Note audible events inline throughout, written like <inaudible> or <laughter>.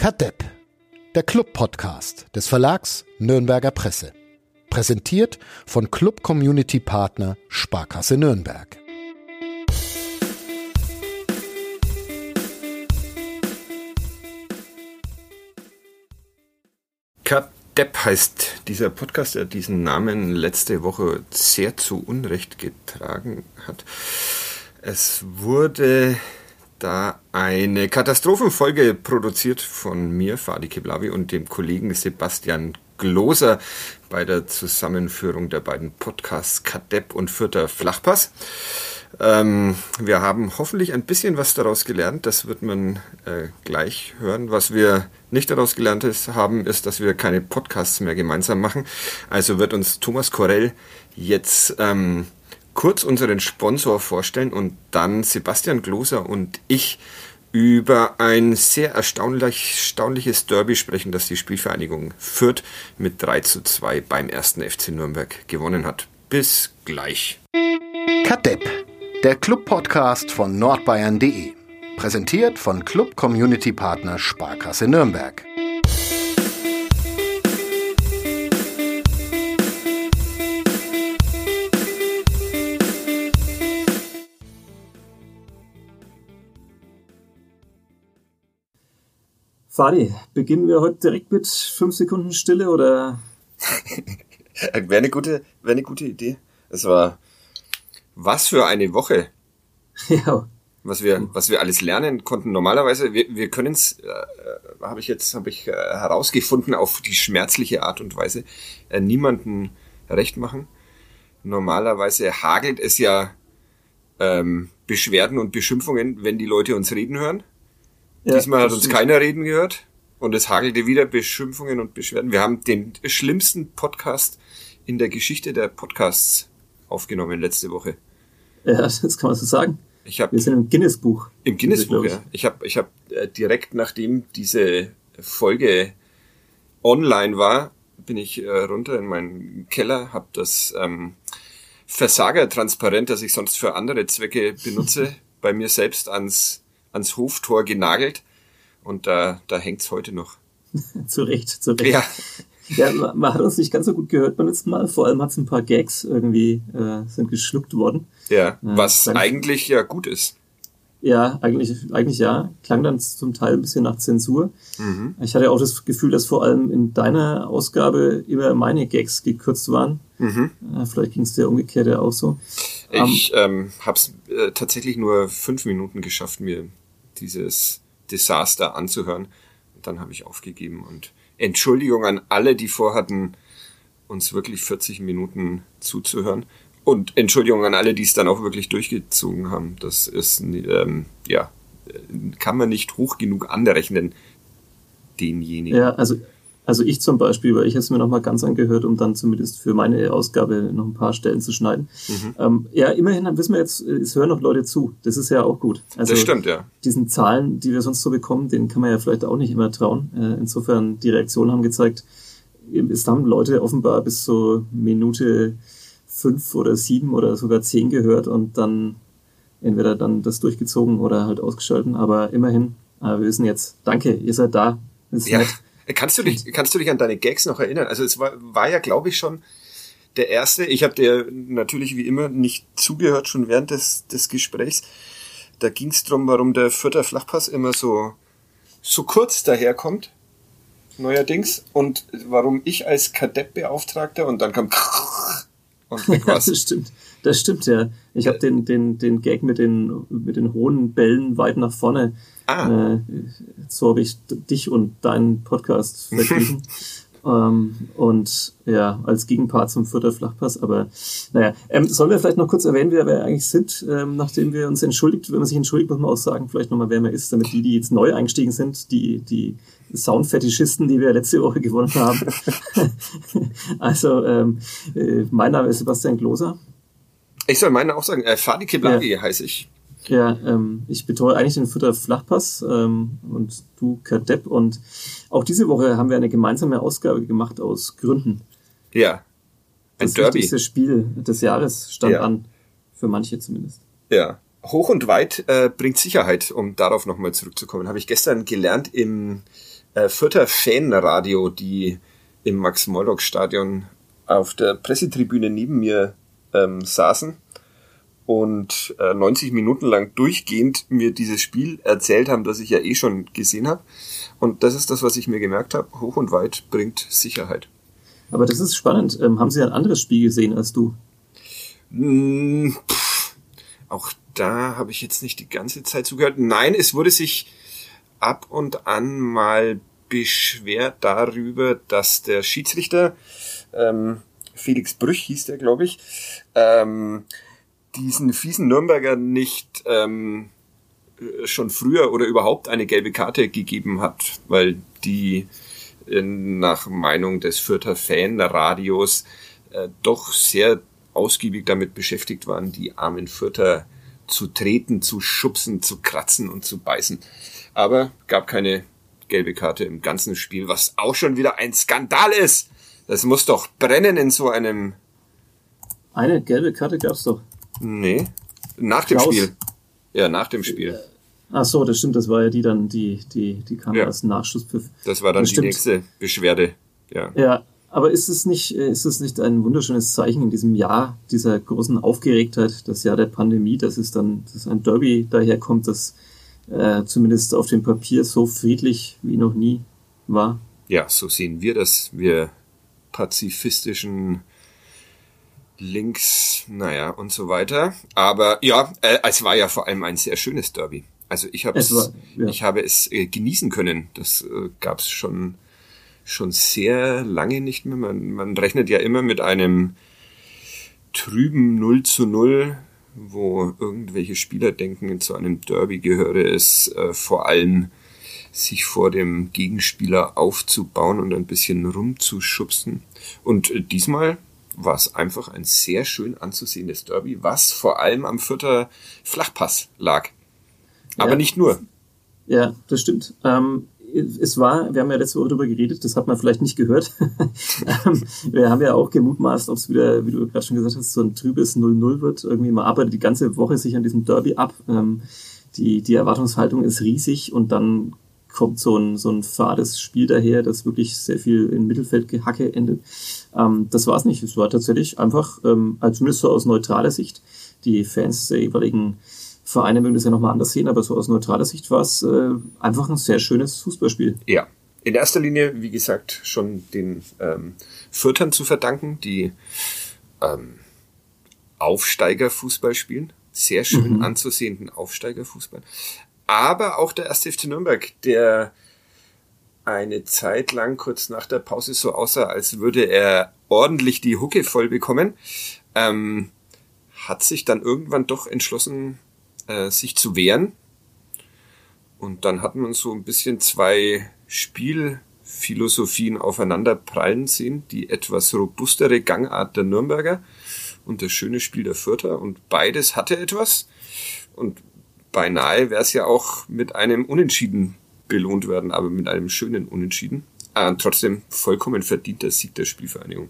Kadepp, der Club-Podcast des Verlags Nürnberger Presse. Präsentiert von Club Community Partner Sparkasse Nürnberg. Kadepp heißt dieser Podcast, der diesen Namen letzte Woche sehr zu Unrecht getragen hat. Es wurde da eine Katastrophenfolge produziert von mir, Fadi Keblavi, und dem Kollegen Sebastian Gloser bei der Zusammenführung der beiden Podcasts Kadepp und Vierter Flachpass. Ähm, wir haben hoffentlich ein bisschen was daraus gelernt. Das wird man äh, gleich hören. Was wir nicht daraus gelernt ist, haben, ist, dass wir keine Podcasts mehr gemeinsam machen. Also wird uns Thomas Korell jetzt ähm, kurz unseren Sponsor vorstellen und dann Sebastian Gloser und ich über ein sehr erstaunlich, erstaunliches Derby sprechen, das die Spielvereinigung Fürth mit 3 zu 2 beim ersten FC Nürnberg gewonnen hat. Bis gleich. Kadepp, der Club-Podcast von nordbayern.de. Präsentiert von Club Community Partner Sparkasse Nürnberg. Fadi, beginnen wir heute direkt mit fünf Sekunden Stille oder? <laughs> wäre eine gute, wäre eine gute Idee. Es war was für eine Woche. <laughs> Ja. Was wir, was wir alles lernen konnten. Normalerweise, wir, wir können es, äh, habe ich jetzt, habe ich äh, herausgefunden, auf die schmerzliche Art und Weise äh, niemanden recht machen. Normalerweise hagelt es ja ähm, Beschwerden und Beschimpfungen, wenn die Leute uns reden hören. Ja, Diesmal hat uns keiner reden gehört und es hagelte wieder Beschimpfungen und Beschwerden. Wir haben den schlimmsten Podcast in der Geschichte der Podcasts aufgenommen letzte Woche. Ja, <laughs> das kann man so sagen. Ich hab, Wir sind im Guinness-Buch. Im Guinness-Buch, ja. Ich habe ich hab, äh, direkt nachdem diese Folge online war, bin ich äh, runter in meinen Keller, habe das ähm, Versagertransparent, das ich sonst für andere Zwecke benutze, <laughs> bei mir selbst ans ans Hoftor genagelt und da, da hängt's heute noch. <laughs> zu Recht, zu Recht. Ja. <laughs> Ja, man, hat uns nicht ganz so gut gehört beim letzten Mal. Vor allem hat's ein paar Gags irgendwie äh, sind geschluckt worden. Ja, was äh, eigentlich ja gut ist. Ja, eigentlich, eigentlich ja. Klang dann zum Teil ein bisschen nach Zensur. Mhm. Ich hatte auch das Gefühl, dass vor allem in deiner Ausgabe immer meine Gags gekürzt waren. Mhm. Äh, vielleicht ging es dir umgekehrt ja auch so. Ich ähm, ähm habe es äh, tatsächlich nur fünf Minuten geschafft, mir dieses Desaster anzuhören. Und dann habe ich aufgegeben und Entschuldigung an alle, die vorhatten, uns wirklich 40 Minuten zuzuhören. Und Entschuldigung an alle, die es dann auch wirklich durchgezogen haben. Das ist, ähm, ja, kann man nicht hoch genug anrechnen, denjenigen. Ja, also also ich zum Beispiel, weil ich es mir nochmal ganz angehört, um dann zumindest für meine Ausgabe noch ein paar Stellen zu schneiden. Mhm. Ähm, ja, immerhin wissen wir jetzt, es hören noch Leute zu. Das ist ja auch gut. Also das stimmt, ja. Diesen Zahlen, die wir sonst so bekommen, denen kann man ja vielleicht auch nicht immer trauen. Äh, insofern, die Reaktionen haben gezeigt, es haben Leute offenbar bis so Minute fünf oder sieben oder sogar zehn gehört und dann entweder dann das durchgezogen oder halt ausgeschalten. Aber immerhin, äh, wir wissen jetzt, danke, ihr seid da. Ist ja. nett. Kannst du dich, kannst du dich an deine Gags noch erinnern? Also es war, war ja, glaube ich, schon der erste. Ich habe dir natürlich wie immer nicht zugehört, schon während des, des Gesprächs. Da ging es darum, warum der Vierter Flachpass immer so, so kurz daherkommt, neuerdings, und warum ich als Kadettbeauftragter und dann kam <laughs> und weg war's. stimmt. Das stimmt ja. Ich habe den, den, den Gag mit den, mit den hohen Bällen weit nach vorne. Ah. Äh, so habe ich dich und deinen Podcast <laughs> verglichen. ähm, und ja, als Gegenpart zum Vierter Flachpass. Aber naja, ähm, sollen wir vielleicht noch kurz erwähnen, wer wir eigentlich sind, ähm, nachdem wir uns entschuldigt, wenn man sich entschuldigt, muss man auch sagen, vielleicht nochmal, wer man ist, damit die, die jetzt neu eingestiegen sind, die, die Soundfetischisten, die wir letzte Woche gewonnen haben. <laughs> <laughs> also, ähm, äh, mein Name ist Sebastian Gloser. Ich soll meinen auch sagen, äh, Fadi Keblavi ja. heiße ich. Ja, ähm, ich betreue eigentlich den Fütter Flachpass ähm, und du Kadepp. Und auch diese Woche haben wir eine gemeinsame Ausgabe gemacht aus Gründen. Ja. Ein das Derby. Das Spiel des Jahres stand ja. an. Für manche zumindest. Ja. Hoch und weit äh, bringt Sicherheit, um darauf nochmal zurückzukommen. Habe ich gestern gelernt im äh, Fürther Fanradio, die im Max-Morlock-Stadion auf der Pressetribüne neben mir ähm, saßen und äh, 90 Minuten lang durchgehend mir dieses Spiel erzählt haben, das ich ja eh schon gesehen habe. Und das ist das, was ich mir gemerkt habe. Hoch und weit bringt Sicherheit. Aber das ist spannend. Ähm, haben Sie ein anderes Spiel gesehen als du? Mm, pff, auch da habe ich jetzt nicht die ganze Zeit zugehört. Nein, es wurde sich ab und an mal beschwert darüber, dass der Schiedsrichter ähm, Felix Brüch hieß der, glaube ich, ähm, diesen fiesen Nürnberger nicht ähm, schon früher oder überhaupt eine gelbe Karte gegeben hat, weil die äh, nach Meinung des Fürther Fanradios äh, doch sehr ausgiebig damit beschäftigt waren, die armen Fürther zu treten, zu schubsen, zu kratzen und zu beißen. Aber gab keine gelbe Karte im ganzen Spiel, was auch schon wieder ein Skandal ist. Das muss doch brennen in so einem. Eine gelbe Karte gab's doch. Nee. Nach dem Klaus. Spiel. Ja, nach dem Spiel. Ach so, das stimmt, das war ja die dann, die, die, die kam ja. als Nachschusspfiff. Das war dann das die nächste Beschwerde. Ja. Ja, aber ist es nicht, ist es nicht ein wunderschönes Zeichen in diesem Jahr dieser großen Aufgeregtheit, das Jahr der Pandemie, dass es dann, dass ein Derby daherkommt, das äh, zumindest auf dem Papier so friedlich wie noch nie war? Ja, so sehen wir das. Wir pazifistischen Links, naja, und so weiter. Aber ja, äh, es war ja vor allem ein sehr schönes Derby. Also ich habe es, ja. ich habe es äh, genießen können. Das äh, gab es schon schon sehr lange nicht mehr. Man, man rechnet ja immer mit einem trüben 0 zu 0, wo irgendwelche Spieler denken, zu einem Derby gehöre es äh, vor allem sich vor dem Gegenspieler aufzubauen und ein bisschen rumzuschubsen. Und äh, diesmal war es einfach ein sehr schön anzusehendes Derby, was vor allem am vierter Flachpass lag. Aber ja. nicht nur. Ja, das stimmt. Ähm, es war, wir haben ja letzte Woche darüber geredet, das hat man vielleicht nicht gehört. <laughs> Ähm, wir haben ja auch gemutmaßt, ob es wieder, wie du gerade schon gesagt hast, so ein trübes 0-0 wird. Irgendwie, man arbeitet die ganze Woche sich an diesem Derby ab. Ähm, die, die Erwartungshaltung ist riesig und dann kommt so ein, so ein fades Spiel daher, das wirklich sehr viel in Mittelfeldgehacke endet. Ähm, das war es nicht. Es war tatsächlich einfach, ähm, also zumindest so aus neutraler Sicht, die Fans der jeweiligen Vereine mögen das ja nochmal anders sehen, aber so aus neutraler Sicht war es äh, einfach ein sehr schönes Fußballspiel. Ja. In erster Linie, wie gesagt, schon den ähm, Fürtern zu verdanken, die ähm, Aufsteigerfußball spielen. Sehr schön mhm. anzusehenden Aufsteigerfußball aber auch der 1. FC Nürnberg, der eine Zeit lang kurz nach der Pause so aussah, als würde er ordentlich die Hucke voll bekommen, ähm, hat sich dann irgendwann doch entschlossen, äh, sich zu wehren. Und dann hat man so ein bisschen zwei Spielphilosophien aufeinander prallen sehen. Die etwas robustere Gangart der Nürnberger und das schöne Spiel der Fürther. Und beides hatte etwas. Und beinahe wäre es ja auch mit einem Unentschieden belohnt werden, aber mit einem schönen Unentschieden. Äh, trotzdem vollkommen verdienter Sieg der Spielvereinigung.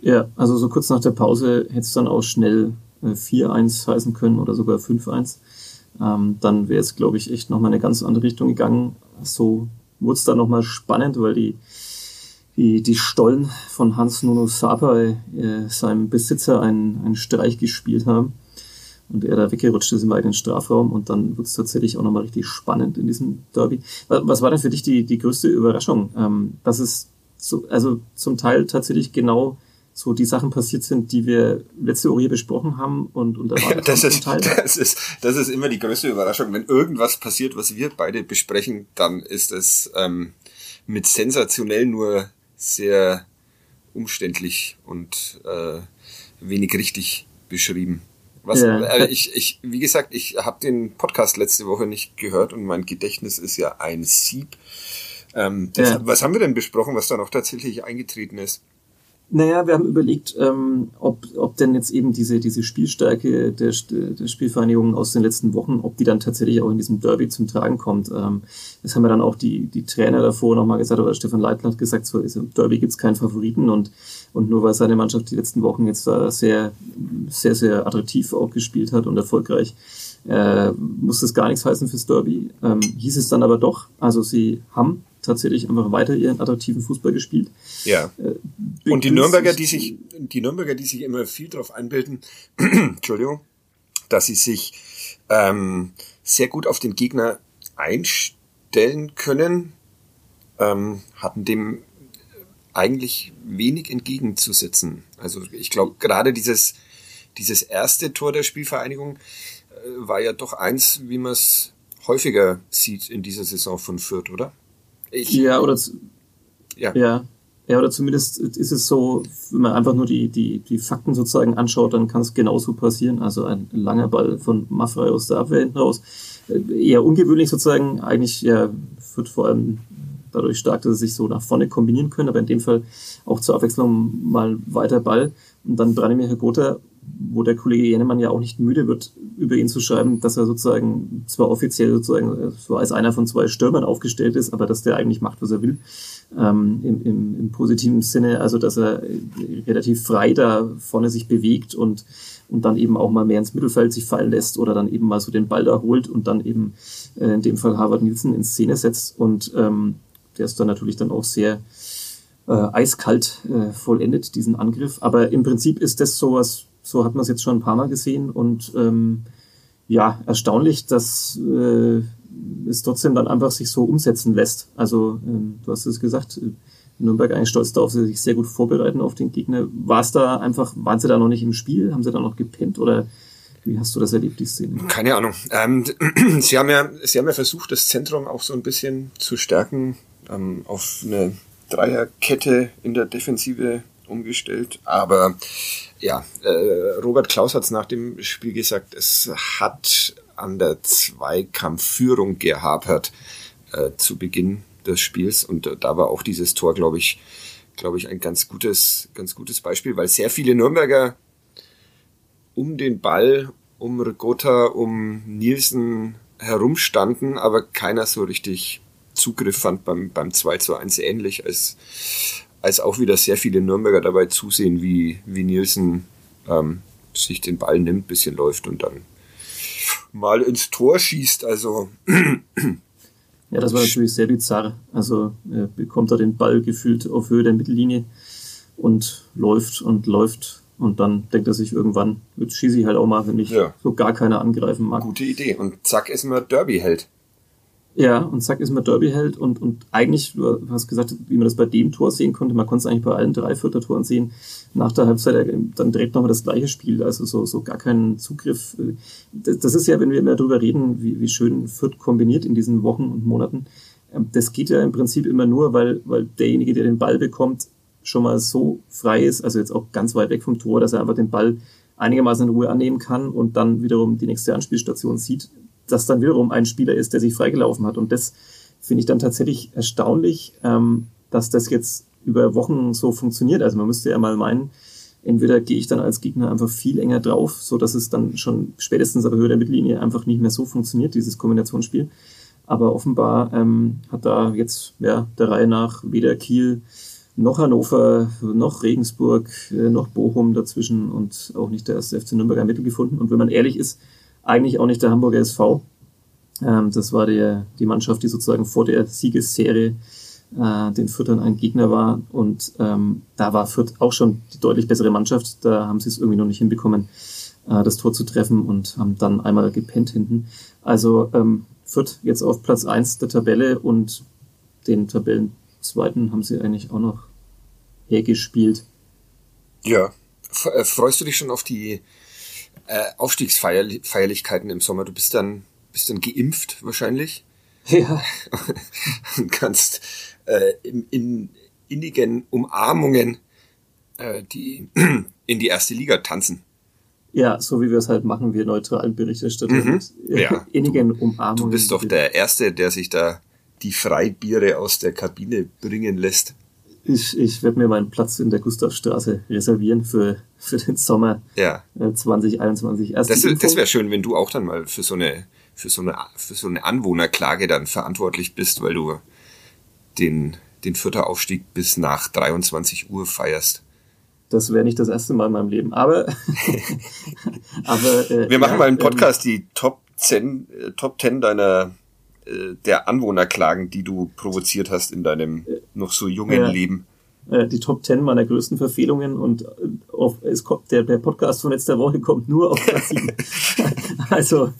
Ja, also so kurz nach der Pause hätte es dann auch schnell äh, 4-1 heißen können oder sogar 5-1. Ähm, dann wäre es, glaube ich, echt nochmal eine ganz andere Richtung gegangen. So wurde es dann nochmal spannend, weil die, die, die Stollen von Hans Nuno Sapai äh, seinem Besitzer einen, einen Streich gespielt haben und er da weggerutscht ist im eigenen Strafraum und dann wird es tatsächlich auch nochmal richtig spannend in diesem Derby. Was war denn für dich die, die größte Überraschung? Ähm, dass es so, also zum Teil tatsächlich genau so die Sachen passiert sind, die wir letzte Woche hier besprochen haben und, und erwartet das ist, Teil. <laughs> Das ist, das ist immer die größte Überraschung. Wenn irgendwas passiert, was wir beide besprechen, dann ist es ähm, mit sensationell nur sehr umständlich und äh, wenig richtig beschrieben. Was, ja. äh, ich, ich, wie gesagt, ich habe den Podcast letzte Woche nicht gehört und mein Gedächtnis ist ja ein Sieb. Ähm, das, ja. Was haben wir denn besprochen, was da noch tatsächlich eingetreten ist? Naja, wir haben überlegt, ähm, ob, ob denn jetzt eben diese, diese Spielstärke der, der Spielvereinigung aus den letzten Wochen, ob die dann tatsächlich auch in diesem Derby zum Tragen kommt. Ähm, das haben wir dann auch die, die Trainer davor nochmal gesagt, oder Stefan Leitner hat gesagt, so ist im Derby gibt's keinen Favoriten und, und nur weil seine Mannschaft die letzten Wochen jetzt da sehr, sehr, sehr attraktiv auch gespielt hat und erfolgreich, äh, muss das gar nichts heißen fürs Derby. Ähm, hieß es dann aber doch. Also sie haben tatsächlich einfach weiter ihren attraktiven Fußball gespielt. Ja. Äh, und die Nürnberger, die sich, die Nürnberger, die sich immer viel darauf einbilden, <clears throat> Entschuldigung, dass sie sich ähm, sehr gut auf den Gegner einstellen können, ähm, hatten dem eigentlich wenig entgegenzusetzen. Also ich glaube, gerade dieses, dieses erste Tor der Spielvereinigung äh, war ja doch eins, wie man es häufiger sieht in dieser Saison von Fürth, oder? Ich, ja, oder ja. ja. Ja, oder zumindest ist es so, wenn man einfach nur die, die, die Fakten sozusagen anschaut, dann kann es genauso passieren. Also ein langer Ball von Maffrey aus der Abwehr hinten raus. Äh, eher ungewöhnlich sozusagen. Eigentlich ja, wird vor allem dadurch stark, dass sie sich so nach vorne kombinieren können, aber in dem Fall auch zur Abwechslung mal weiter Ball. Und dann Branimir Gotha wo der Kollege Jennemann ja auch nicht müde wird, über ihn zu schreiben, dass er sozusagen zwar offiziell sozusagen so als einer von zwei Stürmern aufgestellt ist, aber dass der eigentlich macht, was er will. Ähm, im, im, Im positiven Sinne, also dass er relativ frei da vorne sich bewegt und, und dann eben auch mal mehr ins Mittelfeld sich fallen lässt oder dann eben mal so den Ball da holt und dann eben äh, in dem Fall Harvard Nielsen in Szene setzt. Und ähm, der ist dann natürlich dann auch sehr äh, eiskalt äh, vollendet, diesen Angriff. Aber im Prinzip ist das sowas, so hat man es jetzt schon ein paar Mal gesehen und ähm, ja, erstaunlich, dass äh, es trotzdem dann einfach sich so umsetzen lässt. Also ähm, du hast es gesagt, äh, Nürnberg eigentlich stolz darauf, sie sich sehr gut vorbereiten auf den Gegner. War es da einfach, waren sie da noch nicht im Spiel? Haben sie da noch gepennt oder wie hast du das erlebt, die Szene? Keine Ahnung. Ähm, <clears throat> sie, haben ja, sie haben ja versucht, das Zentrum auch so ein bisschen zu stärken, ähm, auf eine Dreierkette in der Defensive umgestellt. Aber ja, äh, Robert Klaus hat es nach dem Spiel gesagt, es hat an der Zweikampfführung gehapert äh, zu Beginn des Spiels und äh, da war auch dieses Tor, glaube ich, glaube ich, ein ganz gutes, ganz gutes Beispiel, weil sehr viele Nürnberger um den Ball, um Rigotta, um Nielsen herumstanden, aber keiner so richtig Zugriff fand beim, beim 2 zu 1 ähnlich, als, als auch wieder sehr viele Nürnberger dabei zusehen, wie, wie Nielsen ähm, sich den Ball nimmt, bisschen läuft und dann mal ins Tor schießt. Also <clears throat> ja, das war natürlich sehr bizarr. Also er bekommt er den Ball gefühlt auf Höhe der Mittellinie und läuft und läuft und dann denkt er sich irgendwann, jetzt schieße ich halt auch mal, wenn mich ja. so gar keiner angreifen mag. Gute Idee. Und zack ist man Derby-Held. Ja, und zack ist man Derby-Held und, und eigentlich, du hast gesagt, wie man das bei dem Tor sehen konnte, man konnte es eigentlich bei allen drei Vierter-Toren sehen, nach der Halbzeit, dann direkt nochmal das gleiche Spiel, also so, so gar keinen Zugriff. Das, das ist ja, wenn wir immer darüber reden, wie, wie schön Fürth kombiniert in diesen Wochen und Monaten, ähm, das geht ja im Prinzip immer nur, weil, weil derjenige, der den Ball bekommt, schon mal so frei ist, also jetzt auch ganz weit weg vom Tor, dass er einfach den Ball einigermaßen in Ruhe annehmen kann und dann wiederum die nächste Anspielstation sieht das dann wiederum ein Spieler ist, der sich freigelaufen hat. Und das finde ich dann tatsächlich erstaunlich, ähm, dass das jetzt über Wochen so funktioniert. Also man müsste ja mal meinen, entweder gehe ich dann als Gegner einfach viel enger drauf, so dass es dann schon spätestens aber Höhe der Mittellinie einfach nicht mehr so funktioniert, dieses Kombinationsspiel. Aber offenbar ähm, hat da jetzt ja, der Reihe nach weder Kiel noch Hannover, noch Regensburg, äh, noch Bochum dazwischen und auch nicht der erste FC Nürnberg ein Mittel gefunden. Und wenn man ehrlich ist, eigentlich auch nicht der Hamburger SV. Ähm, das war der, die Mannschaft, die sozusagen vor der Siegesserie äh, den Fürthern ein Gegner war. Und ähm, da war Fürth auch schon die deutlich bessere Mannschaft. Da haben sie es irgendwie noch nicht hinbekommen, äh, das Tor zu treffen und haben dann einmal gepennt hinten. Also ähm, Fürth jetzt auf Platz eins der Tabelle und den Tabellenzweiten haben sie eigentlich auch noch hergespielt. Ja. Äh, freust du dich schon auf die äh, Aufstiegsfeierlichkeiten im Sommer. Du bist dann, bist dann geimpft wahrscheinlich. Ja. <laughs> Und kannst äh, in, in innigen Umarmungen äh, die, <clears throat> in die erste Liga tanzen. Ja, so wie wir es halt machen, wir neutralen Berichterstatter. Mhm. Ja. innigen du, Umarmungen. Du bist doch der Erste, der sich da die Freibiere aus der Kabine bringen lässt. Ich, ich werde mir meinen Platz in der Gustavstraße reservieren für, für den Sommer ja. 2021. Äh, Erst das das wäre schön, wenn du auch dann mal für so eine für so eine für so eine Anwohnerklage dann verantwortlich bist, weil du den den vierter Aufstieg bis nach 23 Uhr feierst. Das wäre nicht das erste Mal in meinem Leben, aber <laughs> aber äh, wir machen ja, mal einen ähm, Podcast, ähm, die Top 10 äh, Top 10 deiner der Anwohnerklagen, die du provoziert hast in deinem noch so jungen ja. Leben. Äh, die Top 10 meiner größten Verfehlungen und äh, auf, es kommt, der, der Podcast von letzter Woche kommt nur auf Platz 7. <laughs> also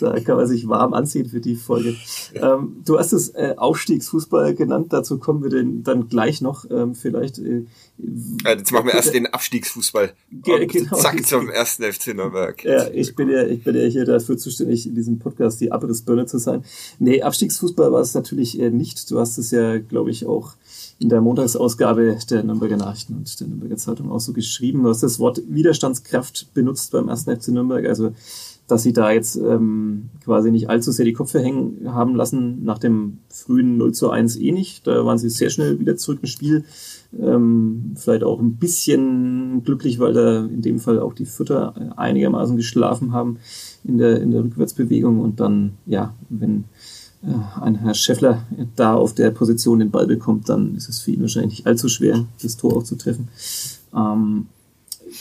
da kann man sich warm anziehen für die Folge. Ähm, du hast es äh, Aufstiegsfußball genannt, dazu kommen wir denn dann gleich noch ähm, vielleicht. Äh, Jetzt machen wir erst den Abstiegsfußball. Ge genau. Zack zum ersten FC Nürnberg. Ja, ich bin ja, ich bin ja hier dafür zuständig, in diesem Podcast die Abrissbirne zu sein. Nee, Abstiegsfußball war es natürlich äh, nicht. Du hast es ja, glaube ich, auch in der Montagsausgabe der Nürnberger Nachrichten und der Nürnberger Zeitung auch so geschrieben. Du hast das Wort Widerstandskraft benutzt beim ersten FC Nürnberg, also dass sie da jetzt ähm, quasi nicht allzu sehr die Köpfe hängen haben lassen, nach dem frühen 0 zu 1 eh nicht. Da waren sie sehr schnell wieder zurück im Spiel. Ähm, vielleicht auch ein bisschen glücklich, weil da in dem Fall auch die Fütter einigermaßen geschlafen haben in der, in der Rückwärtsbewegung und dann, ja, wenn ein Herr Scheffler da auf der Position den Ball bekommt, dann ist es für ihn wahrscheinlich nicht allzu schwer, das Tor auch zu treffen. Ähm,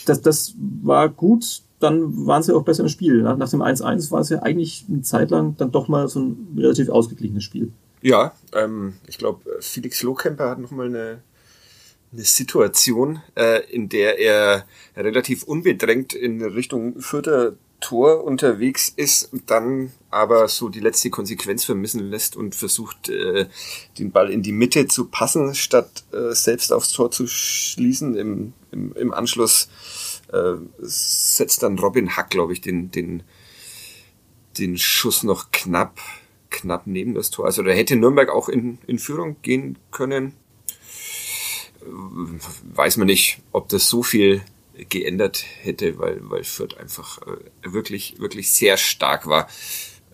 das, das war gut. Dann waren sie auch besser im Spiel. Nach, nach dem 1-1 war es ja eigentlich eine Zeit lang dann doch mal so ein relativ ausgeglichenes Spiel. Ja, ähm, ich glaube, Felix Lohkemper hat nochmal eine, eine Situation, äh, in der er relativ unbedrängt in Richtung Fürther Tor unterwegs ist dann aber so die letzte Konsequenz vermissen lässt und versucht, äh, den Ball in die Mitte zu passen, statt äh, selbst aufs Tor zu schließen. Im, im, im Anschluss äh, setzt dann Robin Hack, glaube ich, den, den, den Schuss noch knapp, knapp neben das Tor. Also da hätte Nürnberg auch in, in Führung gehen können. Weiß man nicht, ob das so viel geändert hätte, weil, weil Fürth einfach äh, wirklich, wirklich sehr stark war.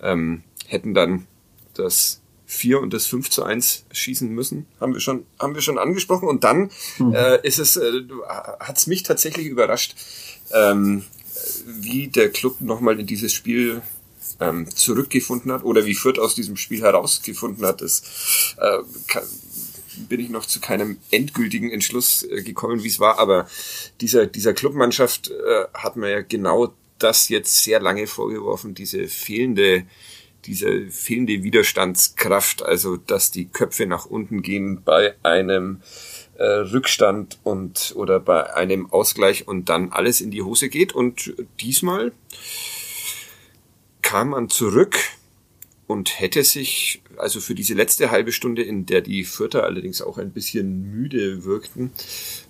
Ähm, hätten dann das 4 und das 5 zu 1 schießen müssen, haben wir schon, haben wir schon angesprochen. Und dann mhm. äh, ist es, äh, hat es mich tatsächlich überrascht, ähm, wie der Club nochmal in dieses Spiel ähm, zurückgefunden hat oder wie Fürth aus diesem Spiel herausgefunden hat. Das äh, kann, bin ich noch zu keinem endgültigen Entschluss äh, gekommen, wie es war, aber dieser, dieser Clubmannschaft äh, hat man ja genau das jetzt sehr lange vorgeworfen, diese fehlende, diese fehlende Widerstandskraft, also dass die Köpfe nach unten gehen bei einem äh, Rückstand und oder bei einem Ausgleich und dann alles in die Hose geht. Und diesmal kam man zurück und hätte sich also für diese letzte halbe Stunde, in der die Vierter allerdings auch ein bisschen müde wirkten,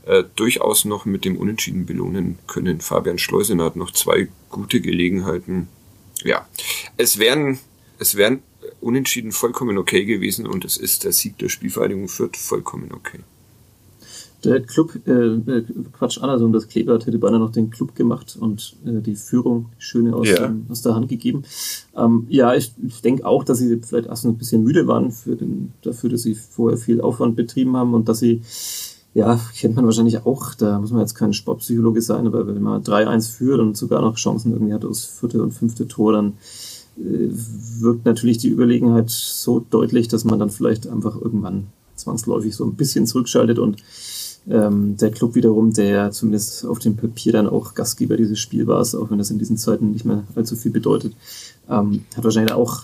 äh, durchaus noch mit dem Unentschieden belohnen können. Fabian Schleusener hat noch zwei gute Gelegenheiten. Ja, es wären, es wären Unentschieden vollkommen okay gewesen und es ist der Sieg der Spielvereinigung Fürth vollkommen okay. Der Club, äh, äh, Quatsch, andersrum, das Kleeblatt hätte beinahe noch den Club gemacht und äh, die Führung schöne aus, ja. dem, aus der Hand gegeben. Ähm, ja, ich, ich denke auch, dass sie vielleicht erst ein bisschen müde waren für den, dafür, dass sie vorher viel Aufwand betrieben haben und dass sie, ja, kennt man wahrscheinlich auch, da muss man jetzt kein Sportpsychologe sein, aber wenn man 3-1 führt und sogar noch Chancen irgendwie hat aus vierte und fünfte Tor, dann äh, wirkt natürlich die Überlegenheit so deutlich, dass man dann vielleicht einfach irgendwann zwangsläufig so ein bisschen zurückschaltet und ähm, der Club wiederum, der zumindest auf dem Papier dann auch Gastgeber dieses Spiels war, auch wenn das in diesen Zeiten nicht mehr allzu viel bedeutet, ähm, hat wahrscheinlich auch,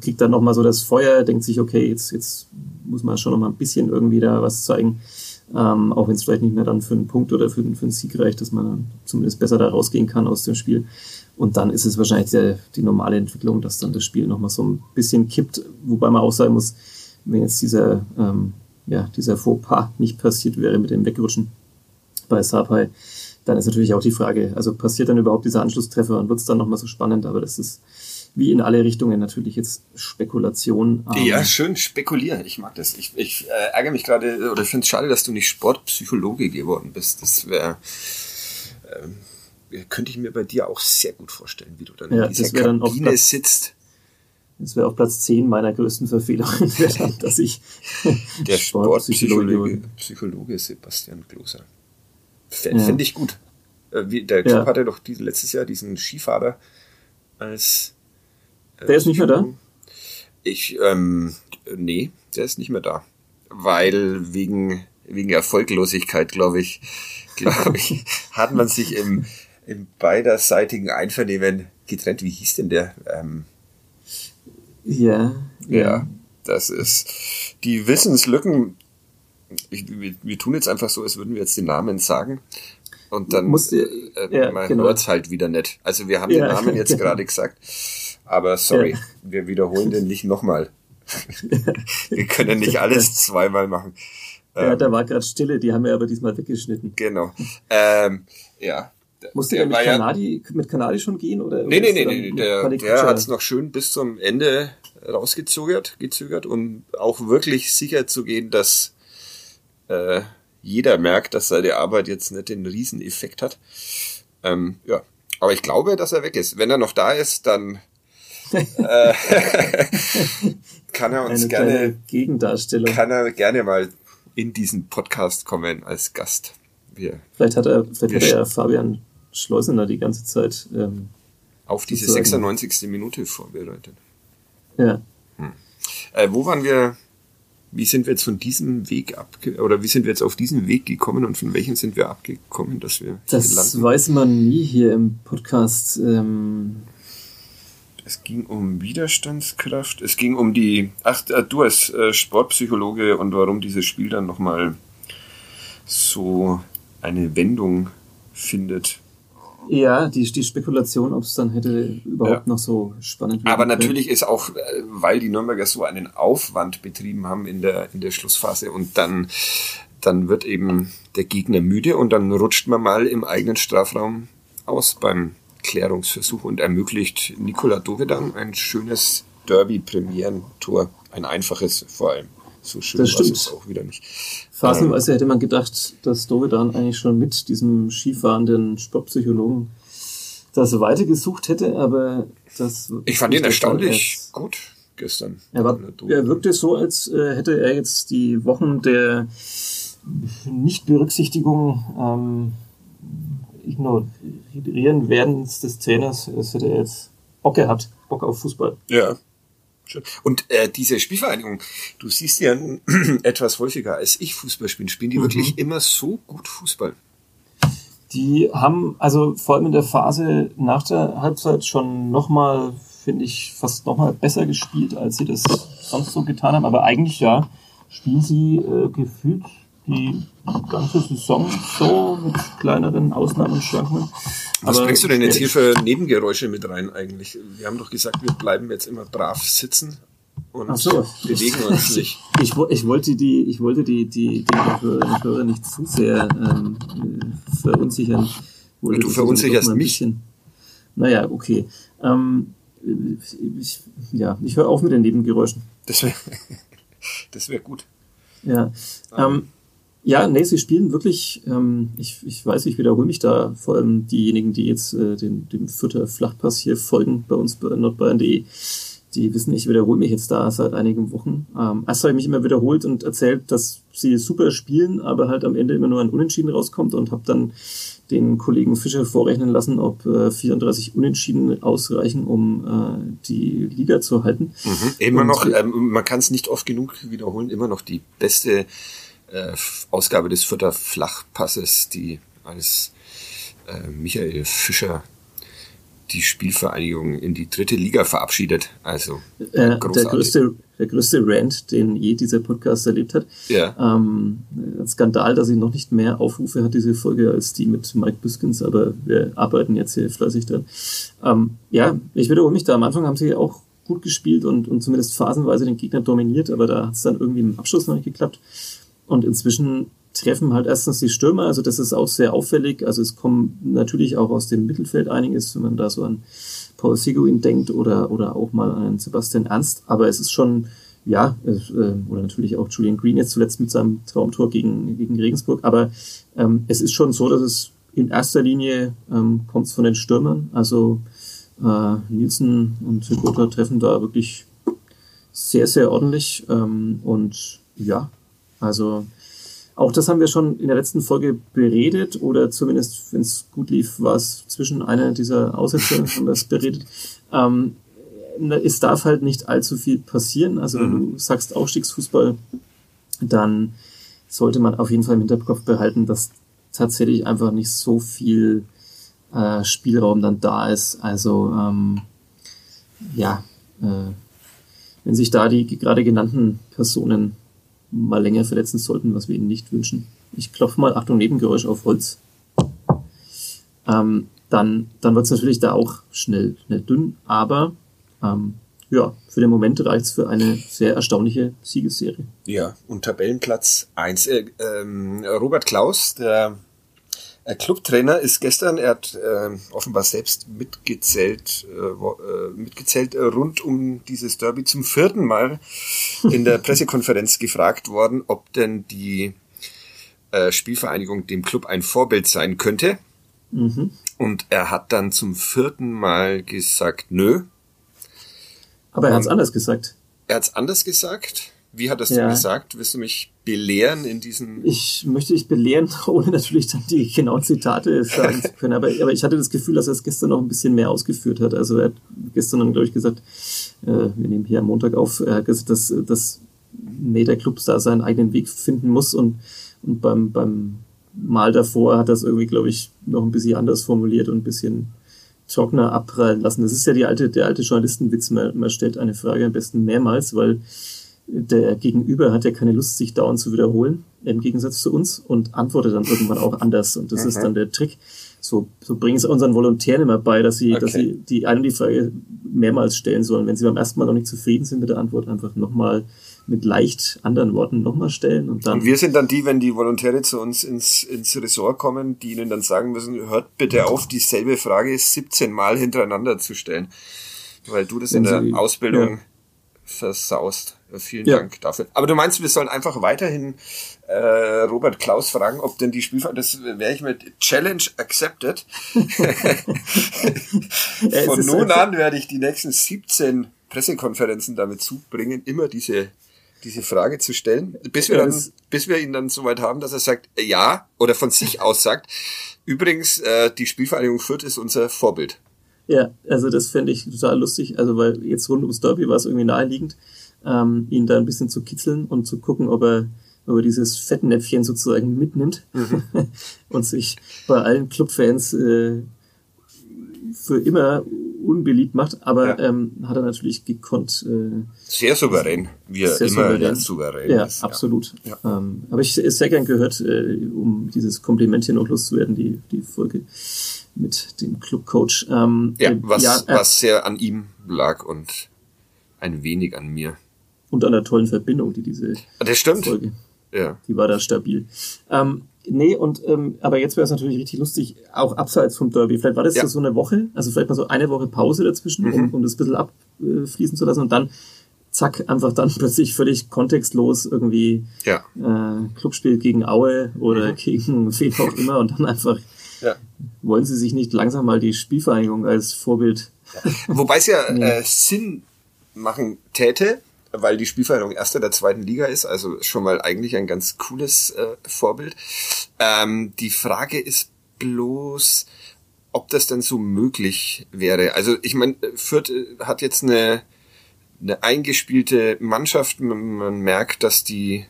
kriegt dann nochmal so das Feuer, denkt sich, okay, jetzt, jetzt muss man schon nochmal ein bisschen irgendwie da was zeigen, ähm, auch wenn es vielleicht nicht mehr dann für einen Punkt oder für, für einen Sieg reicht, dass man dann zumindest besser da rausgehen kann aus dem Spiel. Und dann ist es wahrscheinlich der, die normale Entwicklung, dass dann das Spiel nochmal so ein bisschen kippt, wobei man auch sagen muss, wenn jetzt dieser ähm, ja, dieser Fauxpas nicht passiert wäre mit dem Wegrutschen bei Sapai, dann ist natürlich auch die Frage, also passiert dann überhaupt dieser Anschlusstreffer und wird es dann nochmal so spannend, aber das ist wie in alle Richtungen natürlich jetzt Spekulation. Ja, schön spekulieren. Ich mag das. Ich, ich äh, ärgere mich gerade, oder ich finde es schade, dass du nicht Sportpsychologe geworden bist. Das wäre, äh, könnte ich mir bei dir auch sehr gut vorstellen, wie du dann ja, in dieser Kabine dann sitzt das wäre auf Platz 10 meiner größten Verfehlungen, dass ich <laughs> der Sportpsychologe Psychologe Sebastian Kloser. Fände ja. ich gut. Äh, der Club ja. hatte doch die, letztes Jahr diesen Skifahrer als. Äh, der ist nicht mehr da? Ich, ähm, nee, der ist nicht mehr da. Weil wegen, wegen Erfolglosigkeit, glaube ich, <laughs> glaube ich, hat man sich im, im beiderseitigen Einvernehmen getrennt. Wie hieß denn der? Ähm, ja, ja. Das ist die Wissenslücken. Ich, wir, wir tun jetzt einfach so, als würden wir jetzt den Namen sagen. Und dann Musst, äh, ja, man genau. hört es halt wieder nicht. Also wir haben ja, den Namen <laughs> jetzt genau. gerade gesagt. Aber sorry, ja. wir wiederholen den nicht nochmal. <laughs> wir können nicht alles zweimal machen. Ja, ähm, da war gerade Stille, die haben wir aber diesmal weggeschnitten. Genau. Ähm, ja. Musste er mit Kanadi, mit Kanadi schon gehen? Oder nee, nee, nee, nee, der, der hat es noch schön bis zum Ende rausgezögert gezögert und auch wirklich sicher zu gehen, dass äh, jeder merkt, dass seine Arbeit jetzt nicht den Rieseneffekt hat. Ähm, ja, aber ich glaube, dass er weg ist. Wenn er noch da ist, dann äh, <laughs> kann er uns Eine gerne Gegendarstellung. Kann er gerne mal in diesen Podcast kommen als Gast. Wir, vielleicht hat er, vielleicht hat er ja Fabian Schleusener die ganze Zeit ähm, auf diese 96. Minute vorbereitet. Ja. Hm. Äh, wo waren wir wie sind wir jetzt von diesem Weg abge oder wie sind wir jetzt auf diesen Weg gekommen und von welchem sind wir abgekommen, dass wir Das landen? weiß man nie hier im Podcast. Ähm es ging um Widerstandskraft, es ging um die, ach, äh, du als äh, Sportpsychologe und warum dieses Spiel dann nochmal so eine Wendung findet. Ja, die, die Spekulation, ob es dann hätte überhaupt ja. noch so spannend. Aber natürlich ist auch, äh, weil die Nürnberger so einen Aufwand betrieben haben in der, in der Schlussphase und dann, dann wird eben der Gegner müde und dann rutscht man mal im eigenen Strafraum aus beim Klärungsversuch und ermöglicht Nikola Dovedan ein schönes Derby-Premierentor. Ein einfaches vor allem. So schön das stimmt. es auch wieder nicht. Phasenweise ähm, hätte man gedacht, dass Dovedan eigentlich schon mit diesem skifahrenden Sportpsychologen das weitergesucht hätte, aber das. Ich fand ihn erstaunlich gut gestern. Er, war, er wirkte so, als äh, hätte er jetzt die Wochen der Nichtberücksichtigung ähm, ignorieren werdens des Trainers, als hätte er jetzt Bock gehabt, Bock auf Fußball. Ja, und äh, diese Spielvereinigung, du siehst ja <clears throat> etwas häufiger als ich Fußball spielen, spielen die mhm. wirklich immer so gut Fußball. Die haben also vor allem in der Phase nach der Halbzeit schon nochmal, finde ich, fast nochmal besser gespielt, als sie das sonst so getan haben. Aber eigentlich ja, spielen sie äh, gefühlt die ganze Saison so mit kleineren Ausnahmen und Schwankungen. Was Aber bringst du denn jetzt hier für Nebengeräusche mit rein eigentlich? Wir haben doch gesagt, wir bleiben jetzt immer brav sitzen und so. bewegen uns nicht. Ich, ich, wollte die, ich wollte die, die, die Hörer nicht zu sehr ähm, verunsichern. Und du verunsicherst mich. Bisschen, naja, okay. Ähm, ich, ja, ich höre auf mit den Nebengeräuschen. Das wäre <laughs> das wär gut. Ja. Ähm, ja, nee, sie spielen wirklich, ähm, ich, ich weiß, ich wiederhole mich da, vor allem diejenigen, die jetzt äh, den, dem Fürther Flachpass hier folgen bei uns bei nordbayern.de, die wissen, ich wiederhole mich jetzt da seit einigen Wochen. Ähm, erst habe ich mich immer wiederholt und erzählt, dass sie super spielen, aber halt am Ende immer nur ein Unentschieden rauskommt und habe dann den Kollegen Fischer vorrechnen lassen, ob äh, 34 Unentschieden ausreichen, um äh, die Liga zu halten. Mhm. Immer und, noch, ähm, man kann es nicht oft genug wiederholen, immer noch die beste äh, Ausgabe des Fürther Flachpasses, die als äh, Michael Fischer die Spielvereinigung in die dritte Liga verabschiedet. Also äh, der größte der größte Rant, den je dieser Podcast erlebt hat. Ja. Ähm, ein Skandal, dass sie noch nicht mehr Aufrufe hat, diese Folge, als die mit Mike Biskins, aber wir arbeiten jetzt hier fleißig dran. Ähm, ja, ich wiederhole mich da. Am Anfang haben sie auch gut gespielt und, und zumindest phasenweise den Gegner dominiert, aber da hat es dann irgendwie im Abschluss noch nicht geklappt. Und inzwischen treffen halt erstens die Stürmer, also das ist auch sehr auffällig. Also es kommen natürlich auch aus dem Mittelfeld einiges, wenn man da so an Paul Seguin denkt oder, oder auch mal an Sebastian Ernst. Aber es ist schon, ja, äh, oder natürlich auch Julian Green jetzt zuletzt mit seinem Traumtor gegen, gegen Regensburg. Aber ähm, es ist schon so, dass es in erster Linie ähm, kommt von den Stürmern. Also Äh, Nielsen und Gotha treffen da wirklich sehr, sehr ordentlich. Ähm, und ja, also auch das haben wir schon in der letzten Folge beredet oder zumindest, wenn es gut lief, war es zwischen einer dieser Aussätze, haben wir es beredet. Ähm, es darf halt nicht allzu viel passieren. Also wenn mhm. du sagst Aufstiegsfußball, dann sollte man auf jeden Fall im Hinterkopf behalten, dass tatsächlich einfach nicht so viel äh, Spielraum dann da ist. Also ähm, ja, äh, wenn sich da die gerade genannten Personen mal länger verletzen sollten, was wir ihnen nicht wünschen. Ich klopfe mal, Achtung, Nebengeräusch auf Holz. Ähm, dann dann wird es natürlich da auch schnell, schnell dünn, aber ähm, ja, für den Moment reicht es für eine sehr erstaunliche Siegesserie. Ja, und Tabellenplatz 1. Äh, ähm, Robert Klaus, der äh, Clubtrainer, ist gestern, er hat äh, offenbar selbst mitgezählt, äh, äh mitgezählt äh, rund um dieses Derby zum vierten Mal <laughs> in der Pressekonferenz gefragt worden, ob denn die äh, Spielvereinigung dem Club ein Vorbild sein könnte. Mhm. Und er hat dann zum vierten Mal gesagt, nö, aber er hat es anders gesagt. Er hat es anders gesagt? Wie hat er es ja. gesagt? Willst du mich belehren in diesen... Ich möchte dich belehren, <laughs> ohne natürlich dann die genauen Zitate sagen zu können. Aber, aber ich hatte das Gefühl, dass er es gestern noch ein bisschen mehr ausgeführt hat. Also er hat gestern dann, glaube ich, gesagt, äh, wir nehmen hier am Montag auf, er hat gesagt, dass, dass nee, der Club da seinen eigenen Weg finden muss. Und, und beim, beim Mal davor hat er es irgendwie, glaube ich, noch ein bisschen anders formuliert und ein bisschen trockener abprallen lassen. Das ist ja die alte, der alte Journalistenwitz. Man, man stellt eine Frage am besten mehrmals, weil der Gegenüber hat ja keine Lust, sich dauernd zu wiederholen, im Gegensatz zu uns, und antwortet dann irgendwann auch anders. Und das mhm. ist dann der Trick. So, so bringen es unseren Volontären immer bei, dass sie, okay. dass sie die eine die Frage mehrmals stellen sollen. Wenn sie beim ersten Mal noch nicht zufrieden sind mit der Antwort, einfach nochmal mit leicht anderen Worten nochmal stellen und dann. Und wir sind dann die, wenn die Volontäre zu uns ins, ins Ressort kommen, die ihnen dann sagen müssen, hört bitte auf, dieselbe Frage 17 Mal hintereinander zu stellen. Weil du das wenn in der Ausbildung ja. Versaust. Vielen ja. Dank dafür. Aber du meinst, wir sollen einfach weiterhin äh, Robert Klaus fragen, ob denn die Spielfahrt, das wäre ich mit Challenge accepted. <laughs> Von nun an werde ich die nächsten 17 Pressekonferenzen damit zubringen, immer diese diese Frage zu stellen, bis wir dann, bis wir ihn dann soweit haben, dass er sagt, äh, ja, oder von sich aus sagt, übrigens, äh, die Spielvereinigung Fürth ist unser Vorbild. Ja, also das fände ich total lustig, also weil jetzt rund ums Derby war es irgendwie naheliegend, ähm, ihn da ein bisschen zu kitzeln und zu gucken, ob er, ob er dieses Fettnäpfchen sozusagen mitnimmt mhm. <laughs> und sich bei allen Clubfans äh, für immer unbeliebt macht, aber ja. ähm, hat er natürlich gekonnt. Äh, sehr souverän, wie er immer souverän. souverän ja, ist. Absolut. Ja, absolut. Ähm, aber ich sehr gern gehört, äh, um dieses Kompliment hier noch loszuwerden, die, die Folge mit dem Clubcoach. Ähm, ja, was, ja, äh, was sehr an ihm lag und ein wenig an mir. Und an der tollen Verbindung, die diese das stimmt. Folge, ja. die war da stabil. Ähm, Nee, und ähm, aber jetzt wäre es natürlich richtig lustig, auch abseits vom Derby. Vielleicht war das ja. so eine Woche, also vielleicht mal so eine Woche Pause dazwischen, mhm. um, um das ein bisschen abfließen zu lassen und dann zack, einfach dann <laughs> plötzlich völlig kontextlos irgendwie ja. äh, Clubspiel gegen Aue oder mhm. gegen <laughs> wen auch immer und dann einfach ja. wollen sie sich nicht langsam mal die Spielvereinigung als Vorbild. Wobei es ja <laughs> äh, Sinn machen täte, weil die Spielvereinigung Erster der zweiten Liga ist, also schon mal eigentlich ein ganz cooles äh, Vorbild. Ähm, die Frage ist bloß, ob das denn so möglich wäre. Also ich meine, Fürth äh, hat jetzt eine, eine eingespielte Mannschaft. Man, merkt, dass die,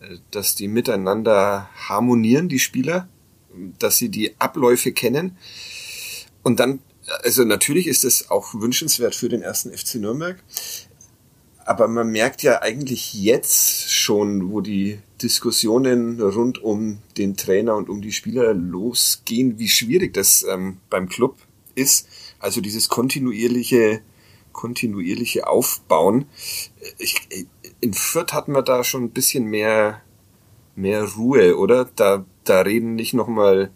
äh, dass die miteinander harmonieren, die Spieler, dass sie die Abläufe kennen. Und dann, also natürlich ist es auch wünschenswert für den ersten FC Nürnberg aber man merkt ja eigentlich jetzt schon, wo die Diskussionen rund um den Trainer und um die Spieler losgehen, wie schwierig das ähm, beim Club ist. Also dieses kontinuierliche, kontinuierliche Aufbauen. Ich, in Fürth hatten wir da schon ein bisschen mehr, mehr Ruhe, oder? Da, da reden nicht nochmal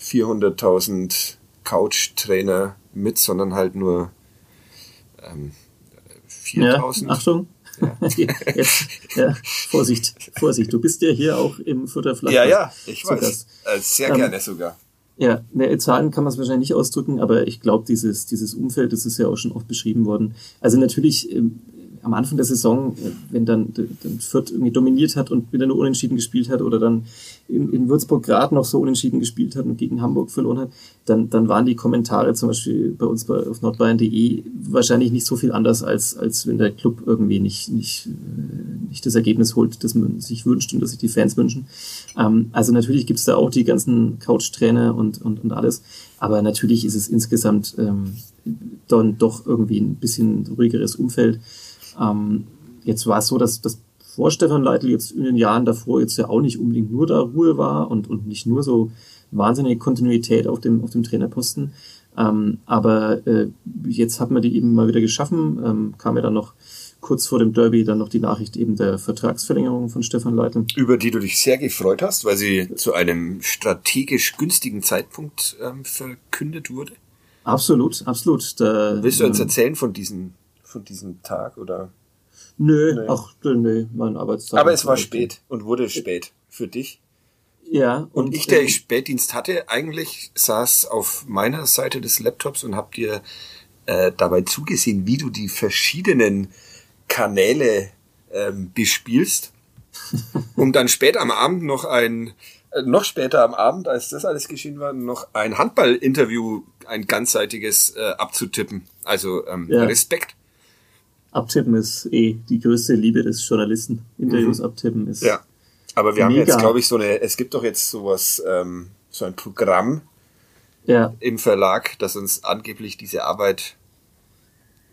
400.000 Couch-Trainer mit, sondern halt nur ähm, 4000. Ja, Achtung. Ja. <laughs> Jetzt, ja, Vorsicht, Vorsicht. Du bist ja hier auch im Futterfleisch. Ja, ja, ich weiß. Äh, sehr ähm, gerne sogar. Ja, ne, Zahlen kann man es wahrscheinlich nicht ausdrücken, aber ich glaube, dieses, dieses Umfeld, das ist ja auch schon oft beschrieben worden. Also natürlich, ähm, am Anfang der Saison, wenn dann, dann Fürth irgendwie dominiert hat und wieder nur unentschieden gespielt hat oder dann in, in Würzburg gerade noch so unentschieden gespielt hat und gegen Hamburg verloren hat, dann, dann waren die Kommentare zum Beispiel bei uns bei, auf nordbayern.de wahrscheinlich nicht so viel anders, als, als wenn der Club irgendwie nicht, nicht, äh, nicht das Ergebnis holt, das man sich wünscht und das sich die Fans wünschen. Ähm, also natürlich gibt's da auch die ganzen Couch-Trainer und, und, und alles, aber natürlich ist es insgesamt ähm, dann doch irgendwie ein bisschen ruhigeres Umfeld. Ähm, jetzt war es so, dass das vor Stefan Leitl jetzt in den Jahren davor jetzt ja auch nicht unbedingt nur da Ruhe war und, und nicht nur so wahnsinnige Kontinuität auf dem, auf dem Trainerposten. Ähm, aber äh, jetzt hat man die eben mal wieder geschaffen. Ähm, kam ja dann noch kurz vor dem Derby dann noch die Nachricht eben der Vertragsverlängerung von Stefan Leitl. Über die du dich sehr gefreut hast, weil sie zu einem strategisch günstigen Zeitpunkt ähm, verkündet wurde. Absolut, absolut. Da, Willst du uns ähm, erzählen von diesem, von diesem Tag oder? Nö, nee. ach, nö, mein Arbeitstag. Aber es war spät und wurde spät für dich. Ja. Und, und ich, der ich Spätdienst hatte, eigentlich saß auf meiner Seite des Laptops und hab dir äh, dabei zugesehen, wie du die verschiedenen Kanäle ähm, bespielst, <laughs> um dann später am Abend noch ein, äh, noch später am Abend, als das alles geschehen war, noch ein Handballinterview, ein ganzseitiges äh, abzutippen. Also ähm, ja. Respekt. Abtippen ist eh die größte Liebe des Journalisten. Interviews mhm. abtippen ist. Ja. Aber wir mega. haben jetzt, glaube ich, so eine, es gibt doch jetzt sowas, ähm, so ein Programm ja. im Verlag, das uns angeblich diese Arbeit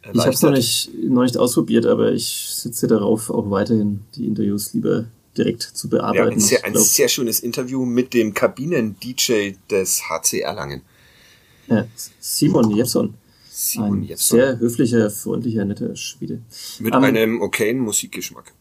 erleichtert. Ich habe es noch nicht, noch nicht ausprobiert, aber ich sitze darauf, auch weiterhin die Interviews lieber direkt zu bearbeiten. Ja, ein, sehr, ein sehr schönes Interview mit dem Kabinen-DJ des HC Erlangen. Ja, Simon Jepson. Simon ein Sehr höflicher, freundlicher, netter Schwede. Mit um, einem okayen Musikgeschmack.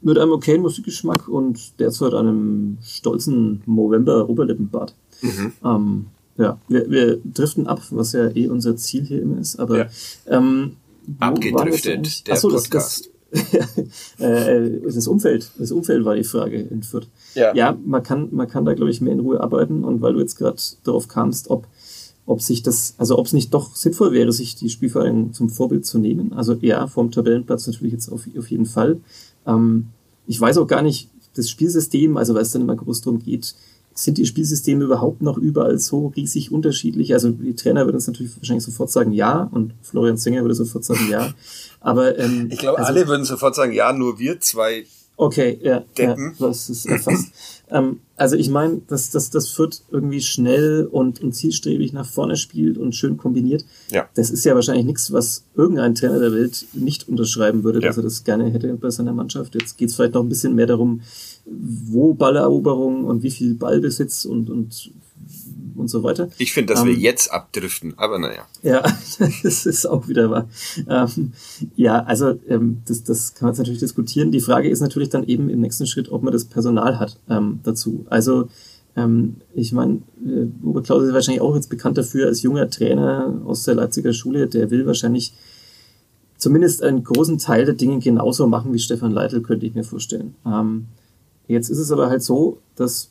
Mit einem okayen Musikgeschmack und derzeit einem stolzen Movember-Oberlippenbart. Mhm. Ähm, ja, wir, wir driften ab, was ja eh unser Ziel hier immer ist. Aber ja. ähm, abgedriftet, der Achso, Podcast. Das, das, <laughs> äh, das Umfeld, das Umfeld war die Frage in Fürth. Ja, ja man kann, man kann da glaube ich mehr in Ruhe arbeiten und weil du jetzt gerade darauf kamst, ob ob sich das, also ob es nicht doch sinnvoll wäre, sich die Spielvereine zum Vorbild zu nehmen. Also ja, vom Tabellenplatz natürlich jetzt auf, auf jeden Fall. Ähm, ich weiß auch gar nicht, das Spielsystem, also weil es dann immer groß darum geht, sind die Spielsysteme überhaupt noch überall so riesig unterschiedlich? Also die Trainer würden uns natürlich wahrscheinlich sofort sagen ja und Florian Singer würde sofort sagen ja. Aber ähm, ich glaube, also, alle würden sofort sagen ja, nur wir zwei Okay, ja, ja das ist erfasst. <clears throat> ähm, also ich meine, dass, dass das Fürth irgendwie schnell und, und zielstrebig nach vorne spielt und schön kombiniert. Ja. Das ist ja wahrscheinlich nichts, was irgendein Trainer der Welt nicht unterschreiben würde, ja. dass er das gerne hätte bei seiner Mannschaft. Jetzt geht es vielleicht noch ein bisschen mehr darum, wo Balleroberung und wie viel Ballbesitz und, und und so weiter. Ich finde, dass ähm, wir jetzt abdriften, aber naja. Ja, <laughs> das ist auch wieder wahr. Ähm, ja, also ähm, das, das kann man jetzt natürlich diskutieren. Die Frage ist natürlich dann eben im nächsten Schritt, ob man das Personal hat ähm, dazu. Also ähm, ich meine, äh, Uwe Klaus ist wahrscheinlich auch jetzt bekannt dafür als junger Trainer aus der Leipziger Schule, der will wahrscheinlich zumindest einen großen Teil der Dinge genauso machen wie Stefan Leitl, könnte ich mir vorstellen. Ähm, jetzt ist es aber halt so, dass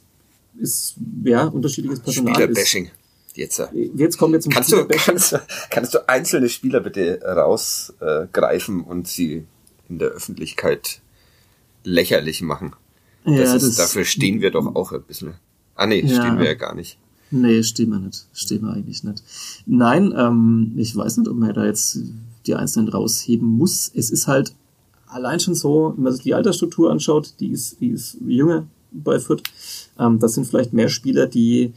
ist ja unterschiedliches Personal. Spielerbashing. Jetzt, jetzt kommen wir zum kannst du, kannst, du, kannst du einzelne Spieler bitte rausgreifen äh, und sie in der Öffentlichkeit lächerlich machen? Ja, das ist, das dafür stehen wir doch auch ein bisschen. Ah nee, ja, stehen wir ja gar nicht. Nee, stehen wir nicht. Stehen wir eigentlich nicht. Nein, ähm, ich weiß nicht, ob man da jetzt die Einzelnen rausheben muss. Es ist halt allein schon so, wenn man sich die Altersstruktur anschaut, die ist, die ist jünger bei Fürth. Ähm, das sind vielleicht mehr Spieler, die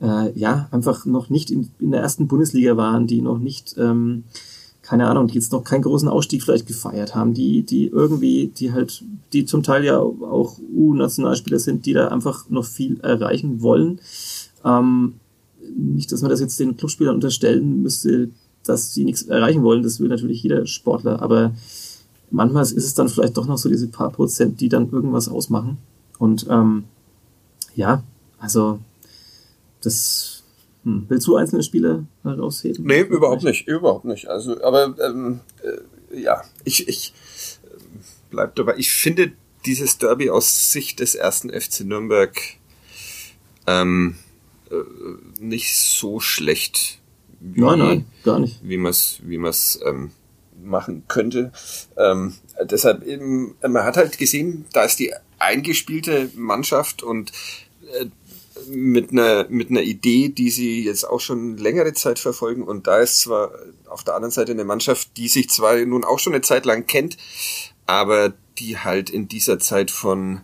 äh, ja einfach noch nicht in, in, der ersten Bundesliga waren, die noch nicht, ähm, keine Ahnung, die jetzt noch keinen großen Ausstieg vielleicht gefeiert haben, die, die irgendwie, die halt, die zum Teil ja auch U-Nationalspieler sind, die da einfach noch viel erreichen wollen. Ähm, nicht, dass man das jetzt den Clubspielern unterstellen müsste, dass sie nichts erreichen wollen, das will natürlich jeder Sportler, aber manchmal ist es dann vielleicht doch noch so diese paar Prozent, die dann irgendwas ausmachen. Und ähm, ja, also das hm. willst du einzelne Spiele halt ausheben? Nee, überhaupt nicht, überhaupt nicht. Also, aber ähm, äh, ja, ich, ich äh, bleib dabei. Ich finde dieses Derby aus Sicht des ersten FC Nürnberg ähm, äh, nicht so schlecht. Wie, nein, nein, gar nicht. Wie man es wie man's, ähm, machen könnte. Ähm, deshalb eben, man hat halt gesehen, da ist die eingespielte Mannschaft und äh, mit einer mit einer Idee, die sie jetzt auch schon längere Zeit verfolgen. Und da ist zwar auf der anderen Seite eine Mannschaft, die sich zwar nun auch schon eine Zeit lang kennt, aber die halt in dieser Zeit von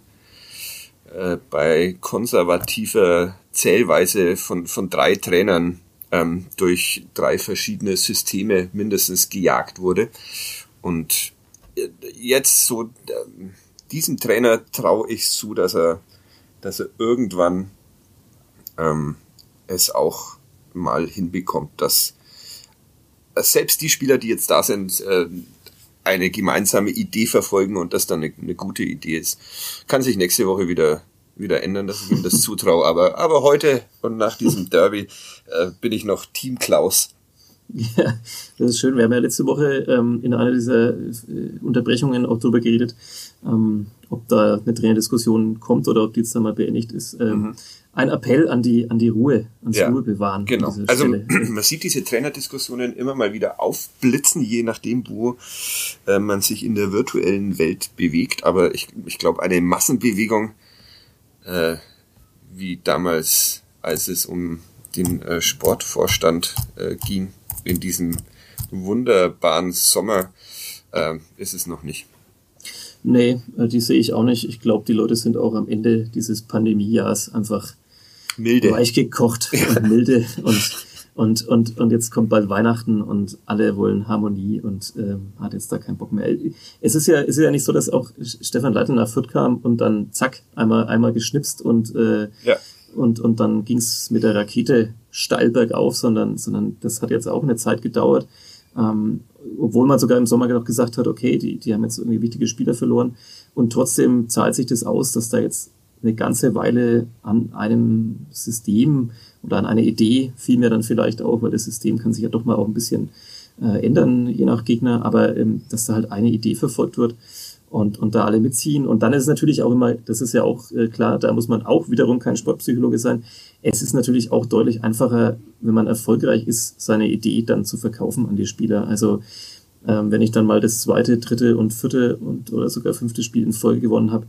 äh, bei konservativer Zählweise von von drei Trainern ähm, durch drei verschiedene Systeme mindestens gejagt wurde. Und äh, jetzt so äh, diesem Trainer traue ich zu, dass er dass er irgendwann ähm, es auch mal hinbekommt, dass selbst die Spieler, die jetzt da sind, äh, eine gemeinsame Idee verfolgen und das dann eine, eine, gute Idee ist. Kann sich nächste Woche wieder wieder ändern, dass ich ihm das <laughs> zutraue. Aber, aber heute und nach diesem Derby äh, bin ich noch Team Klaus. Ja, das ist schön. Wir haben ja letzte Woche ähm, in einer dieser äh, Unterbrechungen auch darüber geredet, ähm, ob da eine Trainerdiskussion kommt oder ob die jetzt dann mal beendigt ist. Ähm, mhm ein Appell an die, an die Ruhe, ans ja, Ruhebewahren. Genau. Also <clears throat> man sieht diese Trainerdiskussionen immer mal wieder aufblitzen, je nachdem, wo äh, man sich in der virtuellen Welt bewegt. Aber ich, ich glaube, eine Massenbewegung, äh, wie damals, als es um den äh, Sportvorstand äh, ging, in diesem wunderbaren Sommer, äh, ist es noch nicht. Nee, äh, die sehe ich auch nicht. Ich glaube, die Leute sind auch am Ende dieses Pandemiejahrs einfach milde. weich gekocht und milde und, und, und, und jetzt kommt bald Weihnachten und alle wollen Harmonie und ähm, hat jetzt da keinen Bock mehr. Es ist ja, es ist ja nicht so, dass auch Stefan Leitner nach Fürth kam und dann zack, einmal, einmal geschnipst und, äh, ja. und, und dann ging's mit der Rakete steil bergauf, sondern, sondern das hat jetzt auch eine Zeit gedauert. Ähm, obwohl man sogar im Sommer noch gesagt hat, okay, die, die haben jetzt irgendwie wichtige Spieler verloren. Und trotzdem zahlt sich das aus, dass da jetzt eine ganze Weile an einem System oder an einer Idee, vielmehr dann vielleicht auch, weil das System kann sich ja doch mal auch ein bisschen äh, ändern, je nach Gegner, aber ähm, dass da halt eine Idee verfolgt wird und, und da alle mitziehen. Und dann ist es natürlich auch immer, das ist ja auch äh, klar, da muss man auch wiederum kein Sportpsychologe sein. Es ist natürlich auch deutlich einfacher, wenn man erfolgreich ist, seine Idee dann zu verkaufen an die Spieler. Also ähm, wenn ich dann mal das zweite, dritte und vierte und oder sogar fünfte Spiel in Folge gewonnen habe,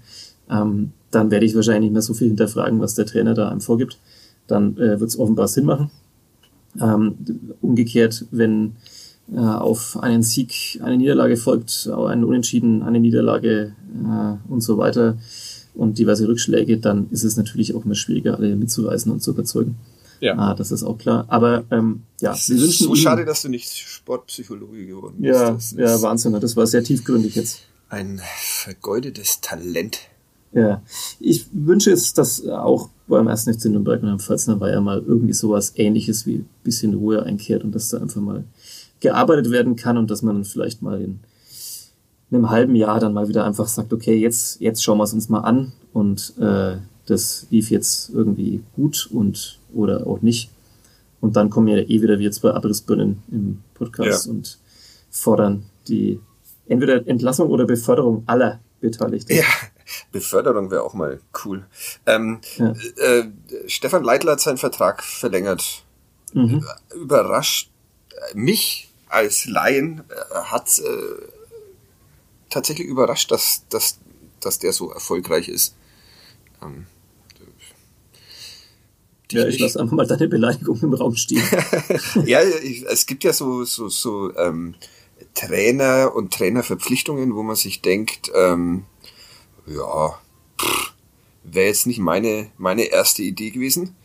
ähm, dann werde ich wahrscheinlich nicht mehr so viel hinterfragen, was der Trainer da einem vorgibt. Dann äh, wird es offenbar Sinn machen. Ähm, umgekehrt, wenn äh, auf einen Sieg eine Niederlage folgt, ein Unentschieden, eine Niederlage äh, und so weiter und diverse Rückschläge, dann ist es natürlich auch immer schwieriger, alle mitzureißen und zu überzeugen. Ja. Ah, das ist auch klar. Aber ähm, ja, es ist so schade, dass du nicht Sportpsychologe geworden bist. Ja, das ja, Wahnsinn. Das war sehr tiefgründig jetzt. Ein vergeudetes Talent. Ja, ich wünsche jetzt, dass auch beim ersten FC Nürnberg und am Pfalzner war ja mal irgendwie sowas ähnliches wie ein bisschen Ruhe einkehrt und dass da einfach mal gearbeitet werden kann und dass man dann vielleicht mal in einem halben Jahr dann mal wieder einfach sagt, okay, jetzt, jetzt schauen wir es uns mal an und äh, das lief jetzt irgendwie gut und oder auch nicht. Und dann kommen ja eh wieder wie jetzt bei Abrissbirnen im Podcast ja. und fordern die entweder Entlassung oder Beförderung aller Beteiligten. Ja, Beförderung wäre auch mal cool. Ähm, ja. äh, Stefan Leitler hat seinen Vertrag verlängert. Mhm. Überrascht mich als Laien äh, hat äh, tatsächlich überrascht, dass, dass, dass der so erfolgreich ist. Ähm, ja, ich lasse einfach mal deine Beleidigung im Raum stehen. <laughs> ja, ich, es gibt ja so, so, so ähm, Trainer und Trainerverpflichtungen, wo man sich denkt, ähm, ja, wäre jetzt nicht meine, meine erste Idee gewesen.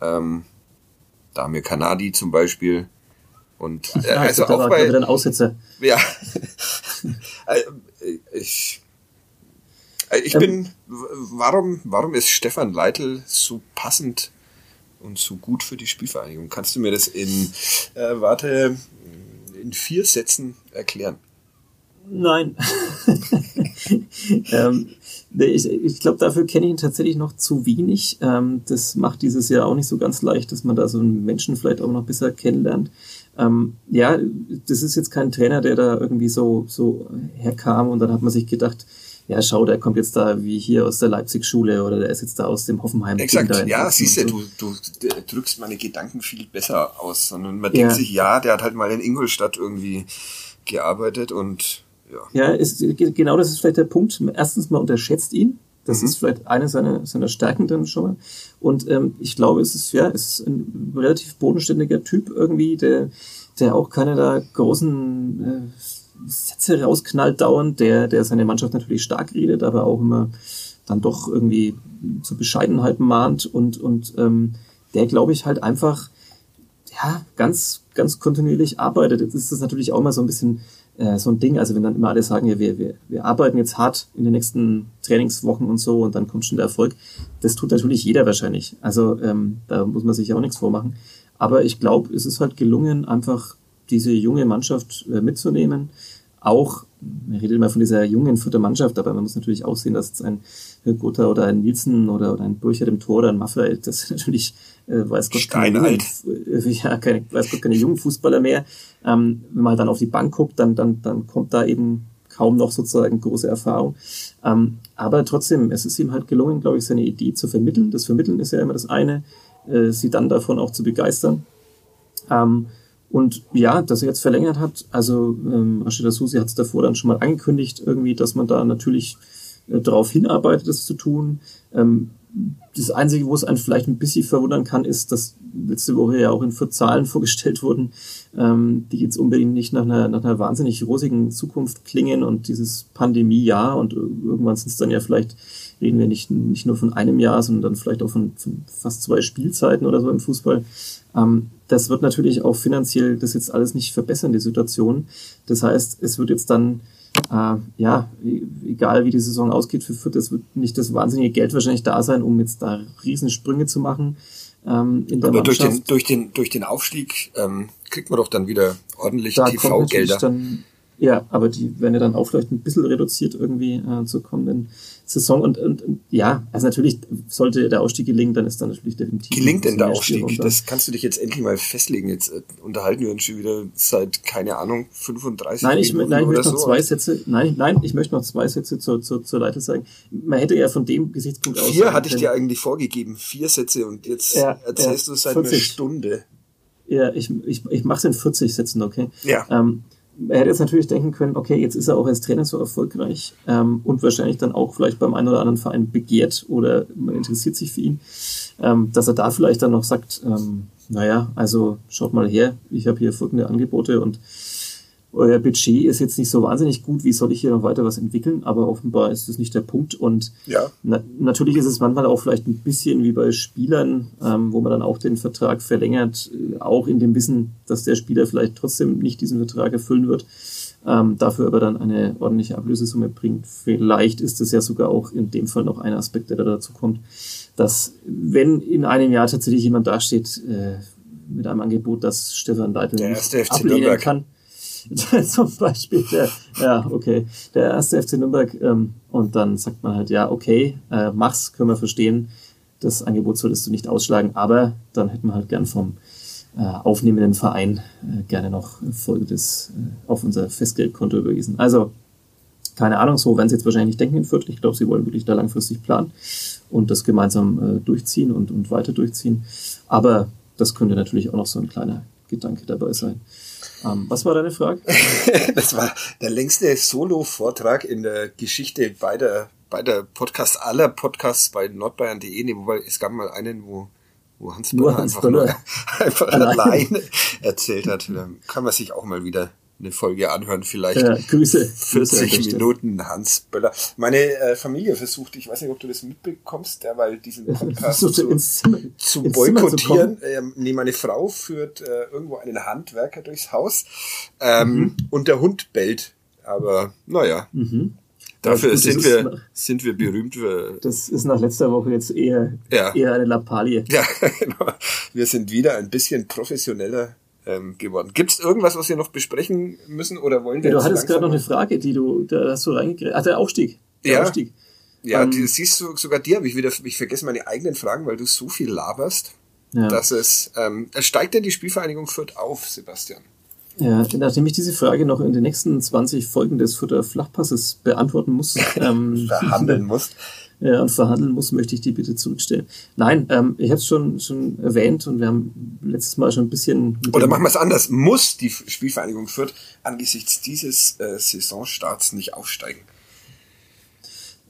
Ähm, Damir Kanadi zum Beispiel. Und äh, also auch bei, wieder ein Aussetzer. Ja. <laughs> Äh, ich, äh, ich ähm, bin, warum, warum ist Stefan Leitl so passend und so gut für die Spielvereinigung? Kannst du mir das in, äh, warte, in vier Sätzen erklären? Nein. <laughs> ähm, ich ich glaube, dafür kenne ich ihn tatsächlich noch zu wenig. Ähm, das macht dieses Jahr auch nicht so ganz leicht, dass man da so einen Menschen vielleicht auch noch besser kennenlernt. Ähm, ja, das ist jetzt kein Trainer, der da irgendwie so, so herkam und dann hat man sich gedacht, ja, schau, der kommt jetzt da wie hier aus der Leipzig-Schule oder der ist jetzt da aus dem Hoffenheim. Exakt, ja, siehst du, du, du drückst meine Gedanken viel besser aus, sondern man denkt sich, ja, der hat halt mal in Ingolstadt irgendwie gearbeitet und ja. Ja, ist, genau das ist vielleicht der Punkt. Erstens, man unterschätzt ihn. Das mhm. ist vielleicht eine seiner, seiner Stärken dann schon mal. Und ähm, ich glaube, es ist ja, es ist ein relativ bodenständiger Typ irgendwie, der, der auch keine da großen äh, Sätze rausknallt dauernd, der, der seine Mannschaft natürlich stark redet, aber auch immer dann doch irgendwie zur Bescheidenheit mahnt und, und ähm, der, glaube ich, halt einfach ja, ganz, ganz kontinuierlich arbeitet. Jetzt ist das natürlich auch mal so ein bisschen äh, so ein Ding. Also wenn dann immer alle sagen, ja, wir, wir, wir arbeiten jetzt hart in den nächsten Trainingswochen und so und dann kommt schon der Erfolg. Das tut natürlich jeder wahrscheinlich. Also ähm, da muss man sich ja auch nichts vormachen. Aber ich glaube, es ist halt gelungen, einfach diese junge Mannschaft äh, mitzunehmen. Auch, man redet immer von dieser jungen vierten Mannschaft, aber man muss natürlich auch sehen, dass jetzt ein Gotha oder ein Nielsen oder, oder ein Burchard im Tor oder ein Maffei, das sind <laughs> natürlich, äh, weiß Gott, keine jungen, äh, <laughs> ja, keine, weiß Gott, keine jungen Fußballer mehr. Ähm, wenn man dann auf die Bank guckt, dann, dann, dann kommt da eben kaum noch sozusagen große Erfahrung. Ähm, aber trotzdem, es ist ihm halt gelungen, glaube ich, seine Idee zu vermitteln. Das Vermitteln ist ja immer das eine, äh, sie dann davon auch zu begeistern. Ähm, und ja, dass er jetzt verlängert hat, also ähm, Rashida Susi hat es davor dann schon mal angekündigt, irgendwie, dass man da natürlich äh, darauf hinarbeitet, das zu tun. Ähm, das Einzige, wo es einen vielleicht ein bisschen verwundern kann, ist, dass letzte Woche ja auch in vier Zahlen <laughs> vorgestellt wurden, ähm, die jetzt unbedingt nicht nach einer, nach einer wahnsinnig rosigen Zukunft klingen und dieses Pandemiejahr und irgendwann sind es dann ja vielleicht, reden wir nicht, nicht nur von einem Jahr, sondern dann vielleicht auch von, von fast zwei Spielzeiten oder so im Fußball. Ähm, das wird natürlich auch finanziell das jetzt alles nicht verbessern, die Situation. Das heißt, es wird jetzt dann äh, ja, egal wie die Saison ausgeht für Fürth, es wird nicht das wahnsinnige Geld wahrscheinlich da sein, um jetzt da Riesensprünge zu machen. Ähm, in der Aber durch den, durch, den, durch den Aufstieg ähm, kriegt man doch dann wieder ordentlich TV-Gelder. Ja, aber die werden ja dann auch vielleicht ein bisschen reduziert irgendwie äh, zur kommenden Saison. Und, und, und ja, also natürlich sollte der Ausstieg gelingen, dann ist dann natürlich definitiv. Gelingt denn der Ausstieg? Das kannst du dich jetzt endlich mal festlegen. Jetzt äh, unterhalten wir uns schon wieder seit, keine Ahnung, 35 Nein, ich, nein, ich möchte noch so. zwei Sätze, nein, nein, ich möchte noch zwei Sätze zur, zur, zur Leiter sagen. Man hätte ja von dem Gesichtspunkt aus. Vier hatte ich dir eigentlich vorgegeben, vier Sätze und jetzt ja, erzählst ja, du seit 40. einer Stunde. Ja, ich, ich, ich mache es in 40 Sätzen, okay? Ja. Ähm, er hätte jetzt natürlich denken können, okay, jetzt ist er auch als Trainer so erfolgreich ähm, und wahrscheinlich dann auch vielleicht beim einen oder anderen Verein begehrt oder man interessiert sich für ihn, ähm, dass er da vielleicht dann noch sagt, ähm, naja, also schaut mal her, ich habe hier folgende Angebote und euer Budget ist jetzt nicht so wahnsinnig gut, wie soll ich hier noch weiter was entwickeln? Aber offenbar ist das nicht der Punkt. Und ja. na, natürlich ist es manchmal auch vielleicht ein bisschen wie bei Spielern, ähm, wo man dann auch den Vertrag verlängert, äh, auch in dem Wissen, dass der Spieler vielleicht trotzdem nicht diesen Vertrag erfüllen wird, ähm, dafür aber dann eine ordentliche Ablösesumme bringt. Vielleicht ist es ja sogar auch in dem Fall noch ein Aspekt, der da dazu kommt, dass wenn in einem Jahr tatsächlich jemand dasteht, äh, mit einem Angebot, das Stefan Leitl nicht ablehnen kann, <laughs> zum Beispiel der, ja, okay, der erste FC Nürnberg, ähm, und dann sagt man halt, ja, okay, äh, mach's, können wir verstehen. Das Angebot solltest du nicht ausschlagen, aber dann hätten wir halt gern vom äh, aufnehmenden Verein äh, gerne noch Folgendes äh, auf unser Festgeldkonto überwiesen. Also, keine Ahnung, so werden sie jetzt wahrscheinlich nicht denken in Fürth. Ich glaube, sie wollen wirklich da langfristig planen und das gemeinsam äh, durchziehen und, und weiter durchziehen. Aber das könnte natürlich auch noch so ein kleiner Gedanke dabei sein. Um, was war deine Frage? <laughs> das war der längste Solo-Vortrag in der Geschichte beider, beider Podcasts, aller Podcasts bei nordbayern.de. wobei es gab mal einen, wo, wo Hans Böller einfach, Böller. <laughs> einfach alleine. erzählt hat. Da kann man sich auch mal wieder eine Folge anhören, vielleicht ja, Grüße. 40 Grüße, Minuten Hans Böller. Meine äh, Familie versucht, ich weiß nicht, ob du das mitbekommst, der, weil diesen Podcast zu, Zimmer, zu boykottieren. Zu ähm, nee, meine Frau führt äh, irgendwo einen Handwerker durchs Haus ähm, mhm. und der Hund bellt. Aber naja. Mhm. Dafür gut, sind wir, nach, sind wir berühmt. Für, das ist nach letzter Woche jetzt eher, ja. eher eine Lappalie. Ja, <laughs> genau. Wir sind wieder ein bisschen professioneller ähm, geworden. Gibt es irgendwas, was wir noch besprechen müssen oder wollen wir? Ja, du hattest gerade noch eine Frage, die du, da hast du reingekriegt. Ach, der Aufstieg. Der ja. Aufstieg. Ja, ähm, die, siehst du, sogar dir habe ich wieder, ich vergesse meine eigenen Fragen, weil du so viel laberst, ja. dass es, ähm, steigt denn die Spielvereinigung Fürth auf, Sebastian? Ja, nachdem ich diese Frage noch in den nächsten 20 Folgen des Futter Flachpasses beantworten muss, <laughs> ähm, verhandeln muss, ja, und verhandeln muss, möchte ich die bitte zurückstellen. Nein, ähm, ich habe es schon schon erwähnt und wir haben letztes Mal schon ein bisschen. Oder machen wir es anders. Muss die Spielvereinigung Fürth angesichts dieses äh, Saisonstarts nicht aufsteigen?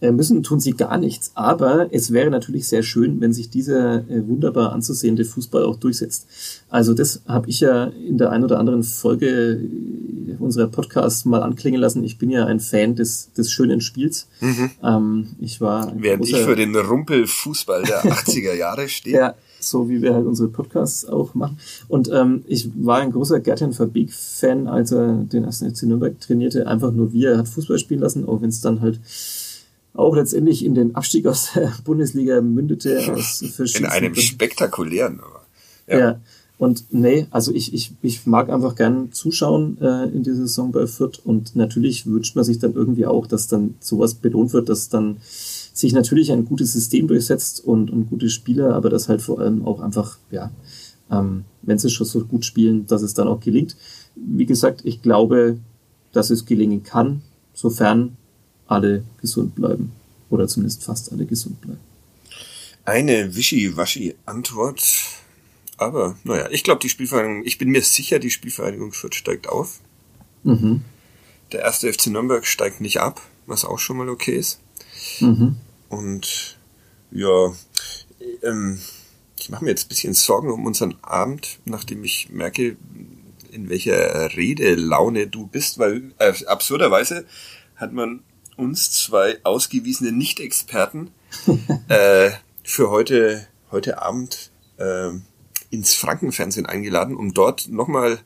Äh, müssen tun sie gar nichts. Aber es wäre natürlich sehr schön, wenn sich dieser äh, wunderbar anzusehende Fußball auch durchsetzt. Also das habe ich ja in der einen oder anderen Folge äh, unserer Podcasts mal anklingen lassen. Ich bin ja ein Fan des, des schönen Spiels. Mhm. Ähm, ich war Während ich für den Rumpelfußball der <laughs> 80er Jahre stehe. ja, so wie wir halt unsere Podcasts auch machen. Und ähm, ich war ein großer Gertin Verbeek-Fan, als er den ersten FC Nürnberg trainierte. Einfach nur wie er hat Fußball spielen lassen, auch wenn es dann halt auch letztendlich in den Abstieg aus der <laughs> Bundesliga mündete. Aus in einem spektakulären. Ja. ja. Und nee, also ich, ich, ich mag einfach gern zuschauen äh, in dieser Saison bei Fürth und natürlich wünscht man sich dann irgendwie auch, dass dann sowas belohnt wird, dass dann sich natürlich ein gutes System durchsetzt und, und gute Spieler, aber das halt vor allem auch einfach, ja, ähm, wenn sie schon so gut spielen, dass es dann auch gelingt. Wie gesagt, ich glaube, dass es gelingen kann, sofern alle gesund bleiben. Oder zumindest fast alle gesund bleiben. Eine wischiwaschi-Antwort. Aber, naja, ich glaube, die Spielvereinigung, ich bin mir sicher, die Spielvereinigung Fürth steigt auf. Mhm. Der erste FC Nürnberg steigt nicht ab, was auch schon mal okay ist. Mhm. Und ja, ähm, ich mache mir jetzt ein bisschen Sorgen um unseren Abend, nachdem ich merke, in welcher Redelaune du bist, weil äh, absurderweise hat man uns zwei ausgewiesene Nicht-Experten <laughs> äh, für heute, heute Abend äh, ins Frankenfernsehen eingeladen, um dort nochmal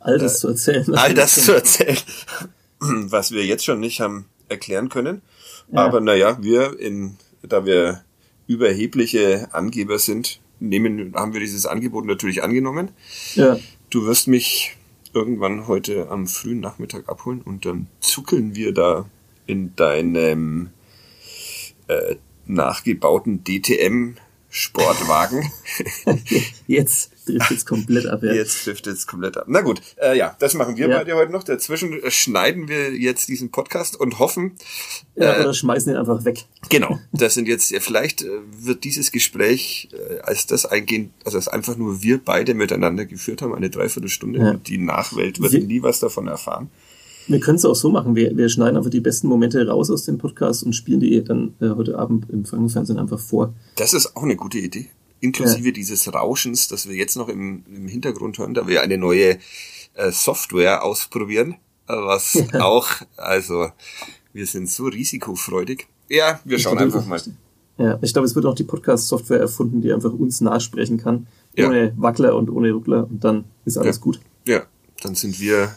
all das äh, zu erzählen. All das <laughs> zu erzählen, <clears throat> was wir jetzt schon nicht haben erklären können. Ja. Aber naja, wir in, da wir überhebliche Angeber sind, nehmen, haben wir dieses Angebot natürlich angenommen. Ja. Du wirst mich irgendwann heute am frühen Nachmittag abholen und dann zuckeln wir da in deinem äh, nachgebauten DTM Sportwagen. <laughs> Jetzt trifft es komplett ab. Ja. Jetzt trifft es komplett ab. Na gut, äh, ja, das machen wir ja. beide heute noch. Dazwischen schneiden wir jetzt diesen Podcast und hoffen. Ja, äh, oder schmeißen ihn einfach weg. Genau, <laughs> das sind jetzt, ja, vielleicht äh, wird dieses Gespräch äh, als das eingehen, also als einfach nur wir beide miteinander geführt haben, eine Dreiviertelstunde. Ja. Die Nachwelt wird wir, nie was davon erfahren. Wir können es auch so machen. Wir, wir schneiden einfach die besten Momente raus aus dem Podcast und spielen die dann äh, heute Abend im Fernsehen einfach vor. Das ist auch eine gute Idee. Inklusive ja. dieses Rauschens, das wir jetzt noch im, im Hintergrund hören, da wir eine neue äh, Software ausprobieren, äh, was ja. auch, also wir sind so risikofreudig. Ja, wir schauen ich einfach mal. Ja, ich glaube, es wird auch die Podcast-Software erfunden, die einfach uns nachsprechen kann, ohne ja. Wackler und ohne Ruckler und dann ist alles gut. Ja, dann sind wir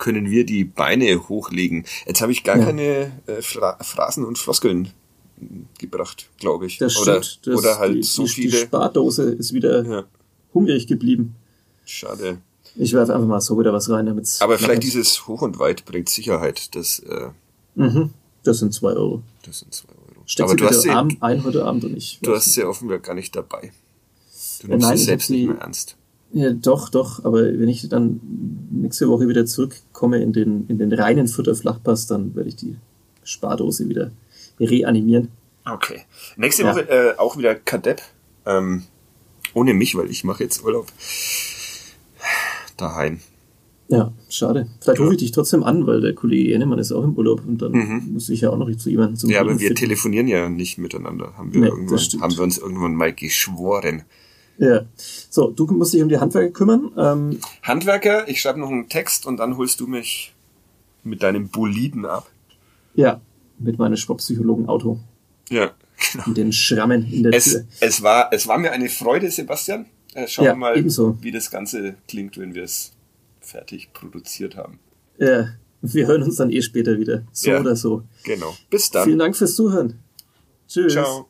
können wir die Beine hochlegen. Jetzt habe ich gar ja. keine äh, Phrasen und Floskeln gebracht, glaube ich. Das oder, stimmt. Das, oder halt die, so die, viele. Die Spardose ist wieder ja. hungrig geblieben. Schade. Ich werfe einfach mal so wieder was rein, damit Aber vielleicht dieses Hoch und Weit bringt Sicherheit. Das, äh, mhm. das sind zwei Euro. Das sind zwei Euro. Steck Aber du hast sie ein heute Abend und ich. Du hast sie offenbar gar nicht dabei. Du nimmst ja, nein, sie selbst nicht mehr ernst. Ja, doch, doch, aber wenn ich dann nächste Woche wieder zurückkomme in den, in den reinen Futterflachpass, dann werde ich die Spardose wieder reanimieren. Okay. Nächste ja. Woche äh, auch wieder Kadepp. Ähm, ohne mich, weil ich mache jetzt Urlaub daheim. Ja, schade. Vielleicht ja. rufe ich dich trotzdem an, weil der Kollege Ennemann ist auch im Urlaub und dann mhm. muss ich ja auch noch zu jemandem zum Ja, aber wir finden. telefonieren ja nicht miteinander. Haben wir, nee, irgendwann, haben wir uns irgendwann mal geschworen. Ja. So, du musst dich um die Handwerker kümmern. Ähm, Handwerker, ich schreibe noch einen Text und dann holst du mich mit deinem Boliden ab. Ja, mit meinem Sportpsychologen-Auto. Ja, genau. Und den Schrammen in der es, Tür. Es war, es war mir eine Freude, Sebastian. Äh, schauen ja, wir mal, ebenso. wie das Ganze klingt, wenn wir es fertig produziert haben. Ja, wir hören uns dann eh später wieder. So ja, oder so. Genau. Bis dann. Vielen Dank fürs Zuhören. Tschüss. Ciao.